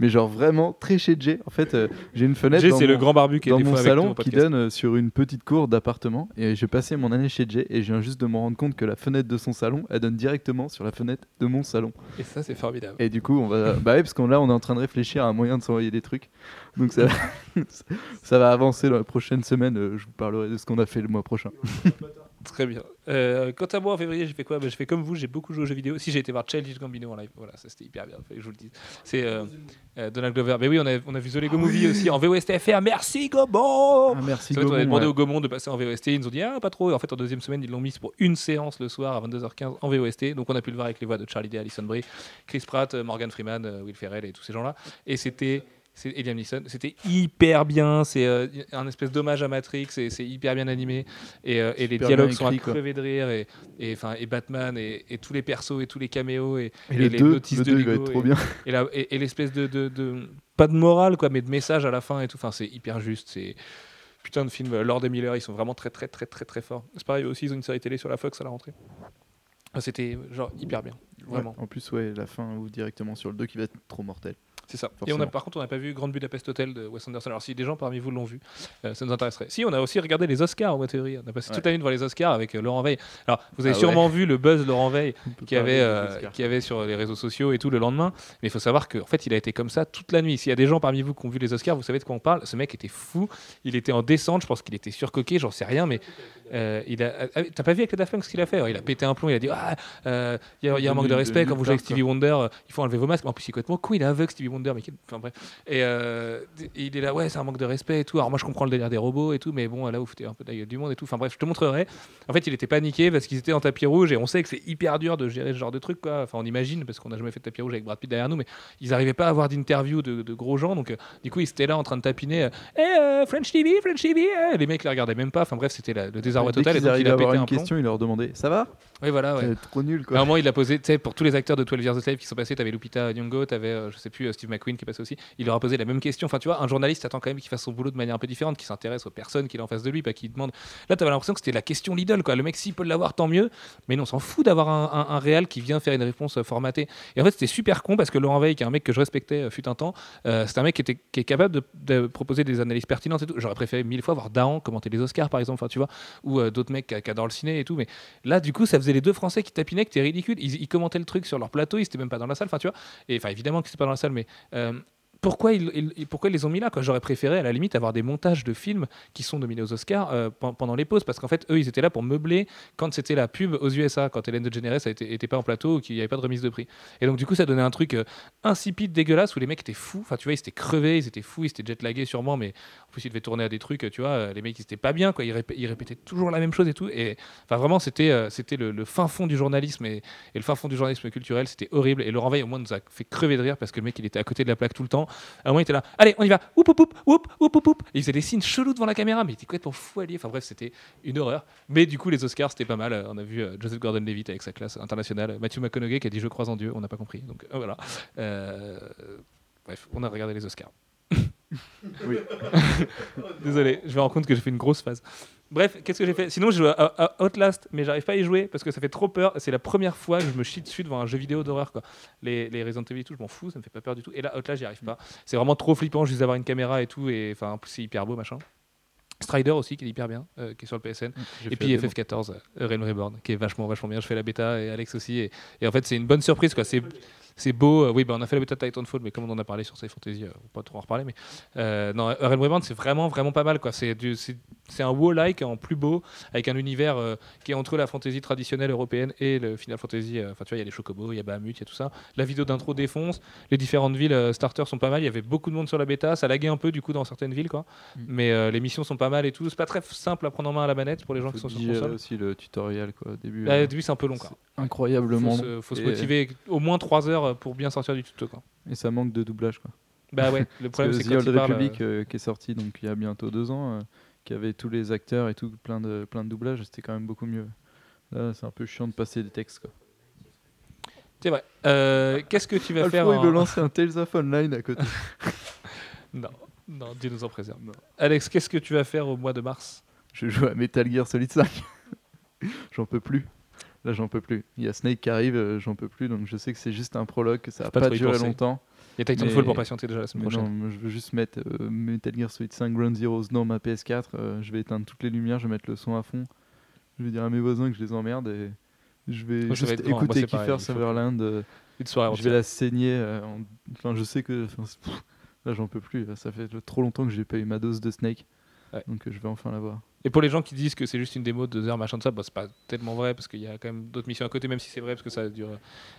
mais genre vraiment très chez Jay. En fait, euh, j'ai une fenêtre Jay, dans c'est le mon- grand barbu qui est dans des mon fois avec nous salon au qui podcast. donne euh, sur une petite cour d'appartement. Et j'ai passé mon année chez Jay et je viens juste de me rendre compte que la fenêtre de son salon, elle donne directement sur la fenêtre de mon salon. Et ça, c'est formidable. Et du coup, on va. Bah ouais, parce qu'on là, on est en train de réfléchir à un moyen de s'envoyer des trucs. Donc ça, ça va avancer dans la prochaine semaine. euh, Je vous parlerai de ce qu'on a fait le mois prochain. Très bien. Euh, quant à moi, en février, j'ai fait quoi? Bah, J'ai fait comme vous, j'ai beaucoup joué aux jeux vidéo. Si j'ai été voir Childish Gambino en live, voilà, ça c'était hyper bien, fallait que je vous le dise. C'est euh, euh, Donald Glover. Mais oui, on a, on a vu The Lego Movie aussi en VOSTFR. Merci Gobon Ah, merci. On Gobon, demandé ouais. au Gaumont de passer en VOST. Ils nous ont dit, ah, pas trop. Et en fait, en deuxième semaine, ils l'ont mis pour une séance le soir à 22h15 en VOST. Donc, on a pu le voir avec les voix de Charlie Day, Alison Brie, Chris Pratt, euh, Morgan Freeman, Will Ferrell et tous ces gens-là. Et c'était. C'est Liam Neeson. C'était hyper bien. C'est euh, un espèce d'hommage à Matrix. C'est hyper bien animé. Et, euh, et les dialogues bien sont à écrit, crever de rire. Et, et, enfin, et Batman et, et tous les persos et tous les caméos. Et, Et, le les 2, notices le de 2 il va Lego être trop et- bien. et, l'espèce de, de, de- Pas de morale, quoi, mais de message à la fin et tout. Enfin, c'est hyper juste. C'est. Putain de film. Lord et Miller, ils sont vraiment très, très, très, très, très forts. C'est pareil aussi, ils ont une série télé sur la Fox à la rentrée. C'était genre hyper bien. Vraiment. Ouais, en plus, ouais, la fin ou directement sur le 2 qui va être trop mortel. C'est ça. Et on a, Forcément. par contre, on n'a pas vu Grande Budapest Hotel de Wes Anderson. Alors, si des gens parmi vous l'ont vu, euh, ça nous intéresserait. Si, on a aussi regardé les Oscars en théorie. On a passé toute la nuit devant les Oscars avec euh, Laurent Veil. Alors, vous avez Ah ouais. sûrement vu le buzz Laurent Veil qui avait, euh, qui avait sur les réseaux sociaux et tout le lendemain. Mais il faut savoir qu'en fait, il a été comme ça toute la nuit. S'il y a des gens parmi vous qui ont vu les Oscars, vous savez de quoi on parle. Ce mec était fou. Il était en descente. Je pense qu'il était surcoqué. J'en sais rien. Mais il a. ah, T'as pas vu avec le Daft Punk ce qu'il a fait? Il a pété un plomb. Il a dit Ah, il y a, il y a un manque de respect quand vous jouez avec Stevie Wonder. Il faut enlever vos masques. En plus, il est complètement con. Il est aveugle, Stevie Wonder. Mais quel- enfin bref. Et, euh, et il est là. Ouais, c'est un manque de respect et tout. Alors moi, je comprends le délire des robots et tout. Mais bon, là, vous foutez un peu de la gueule du monde et tout. Enfin bref, je te montrerai. En fait, il était paniqué parce qu'ils étaient en tapis rouge et on sait que c'est hyper dur de gérer ce genre de truc. Quoi. Enfin, on imagine parce qu'on n'a jamais fait de tapis rouge avec Brad Pitt derrière nous, mais ils n'arrivaient pas à avoir d'interview de, de gros gens. Donc, euh, du coup, ils étaient là en train de tapiner. euh, Eh, French TV, French TV. eh Les mecs les regardaient même pas. Enfin bref, c'était le désarroi Dès total. Et donc, il a à pété une un plomb. question, il leur demandait Ça va? Oui, voilà. ouais. C'est trop nul À un quoi. moment, il l'a posé, tu sais, pour tous les acteurs de 12 Years a Slave qui sont passés, t'avais Lupita Nyong'o, t'avais, euh, je sais plus, Steve McQueen qui est aussi, il leur a posé la même question. Enfin, tu vois, un journaliste attend quand même qu'il fasse son boulot de manière un peu différente, qu'il s'intéresse aux personnes qu'il a en face de lui, pas qu'il demande. Là, t'avais l'impression que c'était la question Lidl, quoi. Le mec, s'il peut l'avoir, tant mieux. Mais non, on s'en fout d'avoir un, un, réal qui vient faire une réponse euh, formatée. Et en fait, c'était super con parce que Laurent Veil, qui est un mec que je respectais, euh, fut un temps, euh, c'est un mec qui, était, qui est capable de, proposer des analyses pertinentes et tout. J'aurais préféré mille fois voir Dahan commenter les Oscars, par exemple, enfin, tu vois, ou euh, d'autres mecs qui, qui adorent le ciné et tout. Mais là, du coup, ça faisait les deux Français qui tapinaient, que c'était ridicule. Ils, commentaient le truc sur leur plateau, ils étaient même pas dans la salle, enfin, tu vois. Et enfin, évidemment que pas dans la salle, mais. Euh, pourquoi ils, pourquoi les ont mis là J'aurais préféré à la limite avoir des montages de films qui sont nominés aux Oscars euh, pen- pendant les pauses parce qu'en fait eux ils étaient là pour meubler quand c'était la pub aux USA quand Hélène DeGeneres a été, était pas en plateau ou qu'il n'y avait pas de remise de prix. Et donc du coup ça donnait un truc euh, insipide dégueulasse où les mecs étaient fous. Enfin tu vois ils étaient crevés ils étaient fous ils étaient jetlagués sûrement mais en plus ils devaient tourner à des trucs tu vois euh, les mecs ils étaient pas bien quoi. Ils, répé- ils répétaient toujours la même chose et tout. Et enfin vraiment c'était le, fin fond du journalisme et, et le fin fond du journalisme culturel c'était horrible. Et Laurent Veil au moins nous a fait crever de rire parce que le mec il était à côté de la plaque tout le temps à un moment, il était là, allez, on y va, oup, oup, oup, oup, oup, oup, il faisait des signes chelous devant la caméra, mais il était complètement fou allié. Enfin bref, c'était une horreur. Mais du coup, les Oscars, c'était pas mal. Euh, On a vu euh, Joseph Gordon-Levitt avec sa classe internationale, Matthew McConaughey qui a dit Je crois en Dieu, on n'a pas compris. Donc euh, voilà. Euh, bref, on a regardé les Oscars. Oui. Désolé, je me rends compte que j'ai fait une grosse phase. Bref, qu'est-ce que j'ai fait? Sinon, j'ai joué à, à Outlast, mais j'arrive pas à y jouer parce que ça fait trop peur. C'est la première fois que je me chie dessus devant un jeu vidéo d'horreur. quoi. Les, les Resident Evil et tout, je m'en fous, ça me fait pas peur du tout. Et là, Outlast, j'y arrive pas. C'est vraiment trop flippant juste d'avoir une caméra et tout. Et enfin, c'est hyper beau, machin. Strider aussi, qui est hyper bien, euh, qui est sur le PSN. J'ai Et puis la démo. FF14, euh, Realm Reborn, qui est vachement, vachement bien. Je fais la bêta et Alex aussi. Et, et en fait, c'est une bonne surprise. quoi. C'est c'est beau. euh, oui, bah, on a fait la bêta de Titanfall, mais comme on en a parlé sur Sci Fantasy, euh, on va pas trop en reparler. Mais euh, non, Realm Reborn, c'est vraiment, vraiment pas mal. quoi. C'est un WoW-like en plus beau, avec un univers euh, qui est entre la fantasy traditionnelle européenne et le Final Fantasy. Enfin, tu vois, il y a les chocobos, il y a Bahamut, il y a tout ça. La vidéo d'intro défonce. Les différentes villes starters sont pas mal. Il y avait beaucoup de monde sur la bêta. Ça laguait un peu du coup dans certaines villes, quoi. Mm. Mais les missions sont pas mal et tout. C'est pas très simple à prendre en main à la manette pour les gens qui sont sur console. aussi le tutoriel quoi, au début. Euh, au début, c'est un peu long, quoi. incroyablement Faut se, faut se motiver au moins 3 heures pour bien sortir du tuto, quoi. Et ça manque de doublage quoi. Bah ouais, le problème que c'est The quand Old il. Republic euh, euh, qui est sorti donc il y a bientôt deux ans, euh, qui avait tous les acteurs et tout, plein de, plein de doublages, c'était quand même beaucoup mieux. Là, c'est un peu chiant de passer des textes. Quoi. C'est vrai. Euh, Qu'est-ce que tu vas faire Alfred, il veut en- lancer un Tales of Online à côté. Non, non, Dieu nous en préserve. Alex, qu'est-ce que tu vas faire au mois de mars? Je joue à Metal Gear Solid 5. j'en peux plus. Là, j'en peux plus. Il y a Snake qui arrive, euh, j'en peux plus. Donc, je sais que c'est juste un prologue, que ça va pas pas, durer longtemps. Il y a Titanfall Mais- pour patienter déjà la semaine Mais non, prochaine. moi, je veux juste mettre euh, Metal Gear Solid 5 Ground Zeroes dans ma PS4. euh, je vais éteindre toutes les lumières, je vais mettre le son à fond. Je vais dire à mes voisins que je les emmerde et je vais Moi, juste écouter pareil, Kiefer Sutherland. euh, Une soirée je vais la saigner. en- Enfin, je sais que. enfin, là, j'en peux plus. Ça fait trop longtemps que j'ai pas eu ma dose de Snake. Ouais. Donc, je vais enfin l'avoir. Et pour les gens qui disent que c'est juste une démo de deux heures, machin de ça, bah, c'est pas tellement vrai parce qu'il y a quand même d'autres missions à côté, même si c'est vrai parce que ça dure,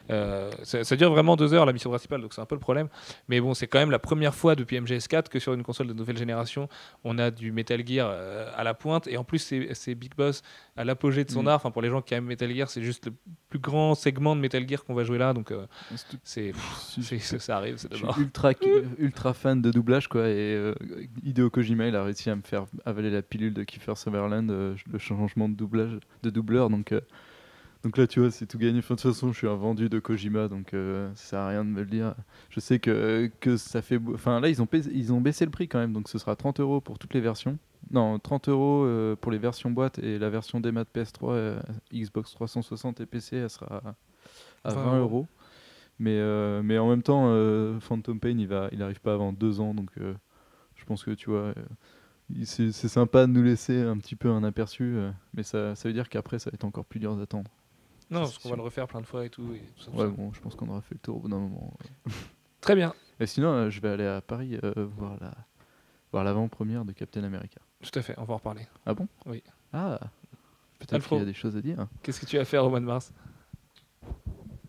euh, ça, ça dure vraiment deux heures la mission principale, donc c'est un peu le problème. Mais bon, c'est quand même la première fois depuis MGS4 que sur une console de nouvelle génération, on a du Metal Gear euh, à la pointe et en plus c'est Big Boss à l'apogée de son Mm. art. Enfin pour les gens qui aiment Metal Gear, c'est juste le plus grand segment de Metal Gear qu'on va jouer là, donc euh, c'est Je ça arrive, c'est suis ultra, ultra fan de doublage quoi et euh, Hideo Kojima il a réussi à me faire avaler la pilule de Kiefer Sutherland euh, le changement de doublage de doubleur donc euh, donc là tu vois c'est tout gagné. Enfin, de toute façon je suis un vendu de Kojima donc euh, ça sert à rien de me le dire. Je sais que, que ça fait enfin là ils ont, baissé, ils ont baissé le prix quand même donc ce sera 30 euros pour toutes les versions. Non 30 euros pour les versions boîte et la version des maths PS3 euh, Xbox 360 et PC elle sera à 20 20 euros. mais, euh, mais en même temps, Phantom Pain, il va, il arrive pas avant deux ans, donc je pense que tu vois, c'est sympa de nous laisser un petit peu un aperçu, euh, mais ça, ça veut dire qu'après, ça va être encore plus dur d'attendre. Non, parce qu'on va le refaire plein de fois et tout. et tout ça, tout Ouais, ça. bon, je pense qu'on aura fait le tour au bout d'un moment. Très bien, Et sinon, euh, je vais aller à Paris euh, voir la voir l'avant-première de Captain America. tout à fait, on va en reparler. Ah bon? Oui. Ah, peut-être qu'il y a des choses à dire. Qu'est-ce que tu vas faire au mois de mars?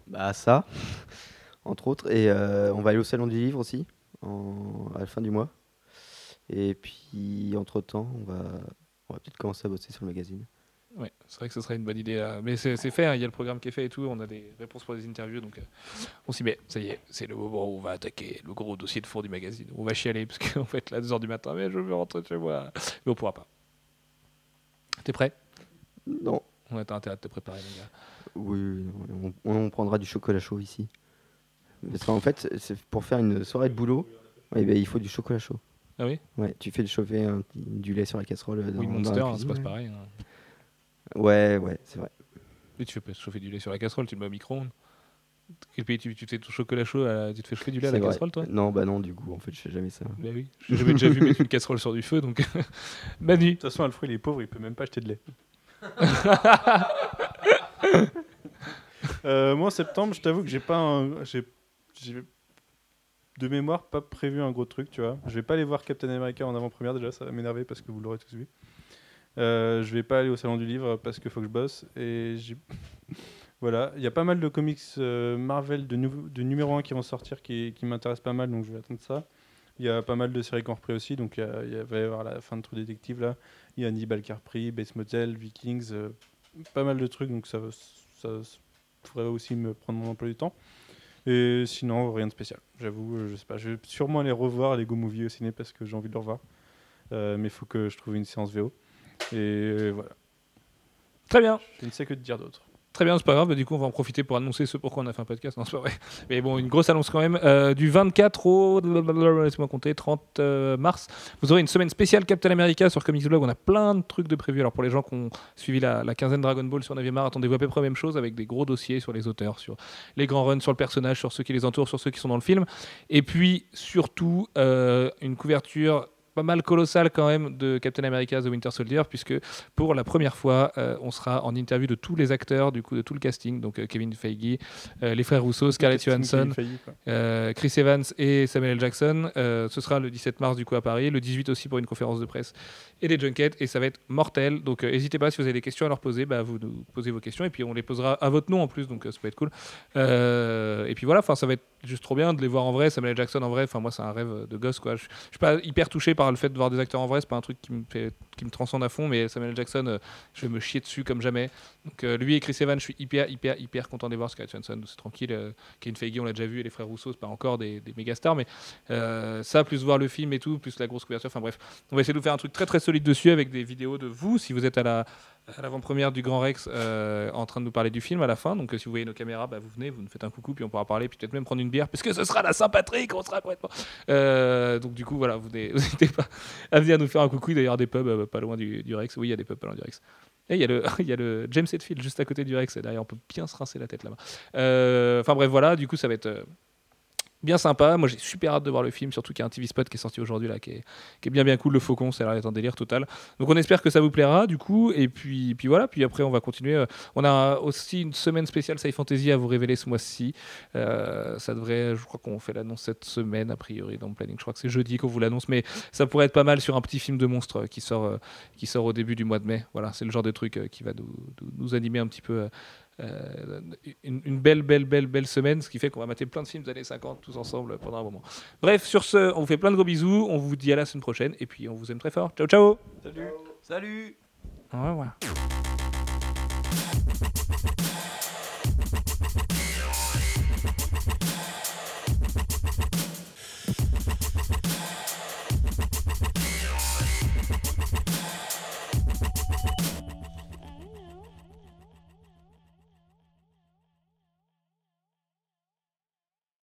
Bah ça, entre autres. Et euh, on va aller au salon du livre aussi, en- à la fin du mois. Et puis, entre-temps, on va, on va peut-être commencer à bosser sur le magazine. Ouais, c'est vrai que ce serait une bonne idée. là. Mais c'est c'est fait, hein, il y a le programme qui est fait et tout. On a des réponses pour des interviews, donc euh, on s'y met. Ça y est, c'est le moment où on va attaquer le gros dossier de fond du magazine. On va chialer parce qu'on va être là à 2h du matin, mais je veux rentrer chez moi. Mais on pourra pas. T'es prêt? Non. On a intérêt à te préparer, les gars. Oui, oui, on, on prendra du chocolat chaud ici. Parce qu'en fait, c'est pour faire une soirée de boulot, ouais, ben, il faut du chocolat chaud. Ah oui Ouais, tu fais chauffer un petit- du lait sur la casserole. Dans, Oui, dans la Monster, hein, c'est pas ouais. pareil. hein. Ouais, ouais, c'est vrai. Oui, tu fais pas chauffer du lait sur la casserole, tu le mets au micro-ondes. Quel pays tu, tu fais ton chocolat chaud à- Tu te fais chauffer du lait à la vrai. casserole, toi? Non, bah non, du coup, en fait, je fais jamais ça. Bah oui, j'ai jamais déjà vu mettre une casserole sur du feu, donc. Manu, De toute façon, Alfred, il est pauvre, il peut même pas acheter de lait. Euh, moi, en septembre, je t'avoue que j'ai pas un. J'ai de mémoire pas prévu un gros truc, tu vois. Je vais pas aller voir Captain America en avant-première, déjà, ça va m'énerver parce que vous l'aurez tous vu. Euh, je vais pas aller au salon du livre parce qu'il faut que je bosse. Et voilà, il y a pas mal de comics euh, Marvel de, numéro 1 qui vont sortir qui, m'intéressent pas mal, donc je vais attendre ça. Il y a pas mal de séries qui ont repris aussi, donc il va y avoir la fin de True Detective là. Il y a Hannibal qui repris, Motel, Vikings, euh, pas mal de trucs, donc ça, ça, pourrait aussi me prendre mon emploi du temps. Et sinon, rien de spécial. J'avoue, euh, je sais pas. Je vais sûrement aller revoir les Go Movie au ciné parce que j'ai envie de le revoir. Euh, mais il faut que je trouve une séance VO. Et euh, voilà. très bien. Je ne sais que te dire d'autre. Très bien, c'est pas grave. Du coup, on va en profiter pour annoncer ce pourquoi on a fait un podcast. Non, c'est pas vrai. Mais bon, une grosse annonce quand même. Euh, du 24 au laisse-moi compter, 30 euh, mars, vous aurez une semaine spéciale Captain America sur Comics Blog. On a plein de trucs de prévus. Alors pour les gens qui ont suivi la, la quinzaine Dragon Ball sur Navier attendez-vous à peu près la même chose avec des gros dossiers sur les auteurs, sur les grands runs, sur le personnage, sur ceux qui les entourent, sur ceux qui sont dans le film. Et puis surtout euh, une couverture pas mal colossale quand même de Captain America The Winter Soldier puisque pour la première fois euh, on sera en interview de tous les acteurs du coup de tout le casting donc euh, Kevin Feige euh, les frères Rousseau Scarlett Johansson Chris Evans et Samuel L. Jackson. Ce sera le 17 mars du coup à Paris, le 18 aussi pour une conférence de presse et des junkets et ça va être mortel. Donc n'hésitez pas si vous avez des questions à leur poser, bah, vous nous posez vos questions et puis on les posera à votre nom en plus donc ça peut être cool. Et puis voilà, ça va être juste trop bien de les voir en vrai. Samuel L. Jackson en vrai, enfin moi c'est un rêve de gosse quoi. Je suis pas hyper touché par le fait de voir des acteurs en vrai, c'est pas un truc qui me qui me transcende à fond, mais Samuel. Jackson, euh, je vais me chier dessus comme jamais. Donc euh, lui et Chris Evans, je suis hyper hyper hyper content de les voir. Scarlett Johansson, c'est tranquille. euh, Kevin Feige, on l'a déjà vu, et les frères Rousseau, c'est pas encore des, des méga stars, mais ça, plus voir le film et tout, plus la grosse couverture, enfin bref, on va essayer de vous faire un truc très très solide dessus avec des vidéos de vous, si vous êtes à la à l'avant-première du Grand Rex euh, en train de nous parler du film à la fin. Donc euh, si vous voyez nos caméras, bah, vous venez, vous nous faites un coucou, puis on pourra parler, puis peut-être même prendre une bière, parce que ce sera la Saint-Patrick, on sera complètement. Euh, donc du coup, voilà, vous n'hésitez pas à venir nous faire un coucou. D'ailleurs, des pubs pas loin du, Rex. Oui, il y a des pubs pas loin du Rex. Et il y, a le, James Hetfield juste à côté du Rex. Derrière, on peut bien se rincer la tête là-bas. Enfin bref, voilà, du coup, ça va être bien sympa. Moi, j'ai super hâte de voir le film, surtout qu'il y a un TV spot qui est sorti aujourd'hui là, qui est, bien bien cool. Le Faucon, ça un délire total. Donc, on espère que ça vous plaira, du coup. Et puis, puis voilà. Puis après, on va continuer. Euh, On a aussi une semaine spéciale Sci Fantasy à vous révéler ce mois-ci. Euh, ça devrait, je crois qu'on fait l'annonce cette semaine a priori dans le planning. Je crois que c'est jeudi qu'on vous l'annonce, mais ça pourrait être pas mal sur un petit film de monstre euh, qui sort, qui sort au début du mois de mai. Voilà, c'est le genre de truc qui va nous animer un petit peu. Euh, une, une belle, belle, belle, belle semaine, ce qui fait qu'on va mater plein de films des années 50 tous ensemble pendant un moment. Bref, sur ce, on vous fait plein de gros bisous, on vous dit à la semaine prochaine et puis on vous aime très fort. Ciao, ciao Salut Au revoir.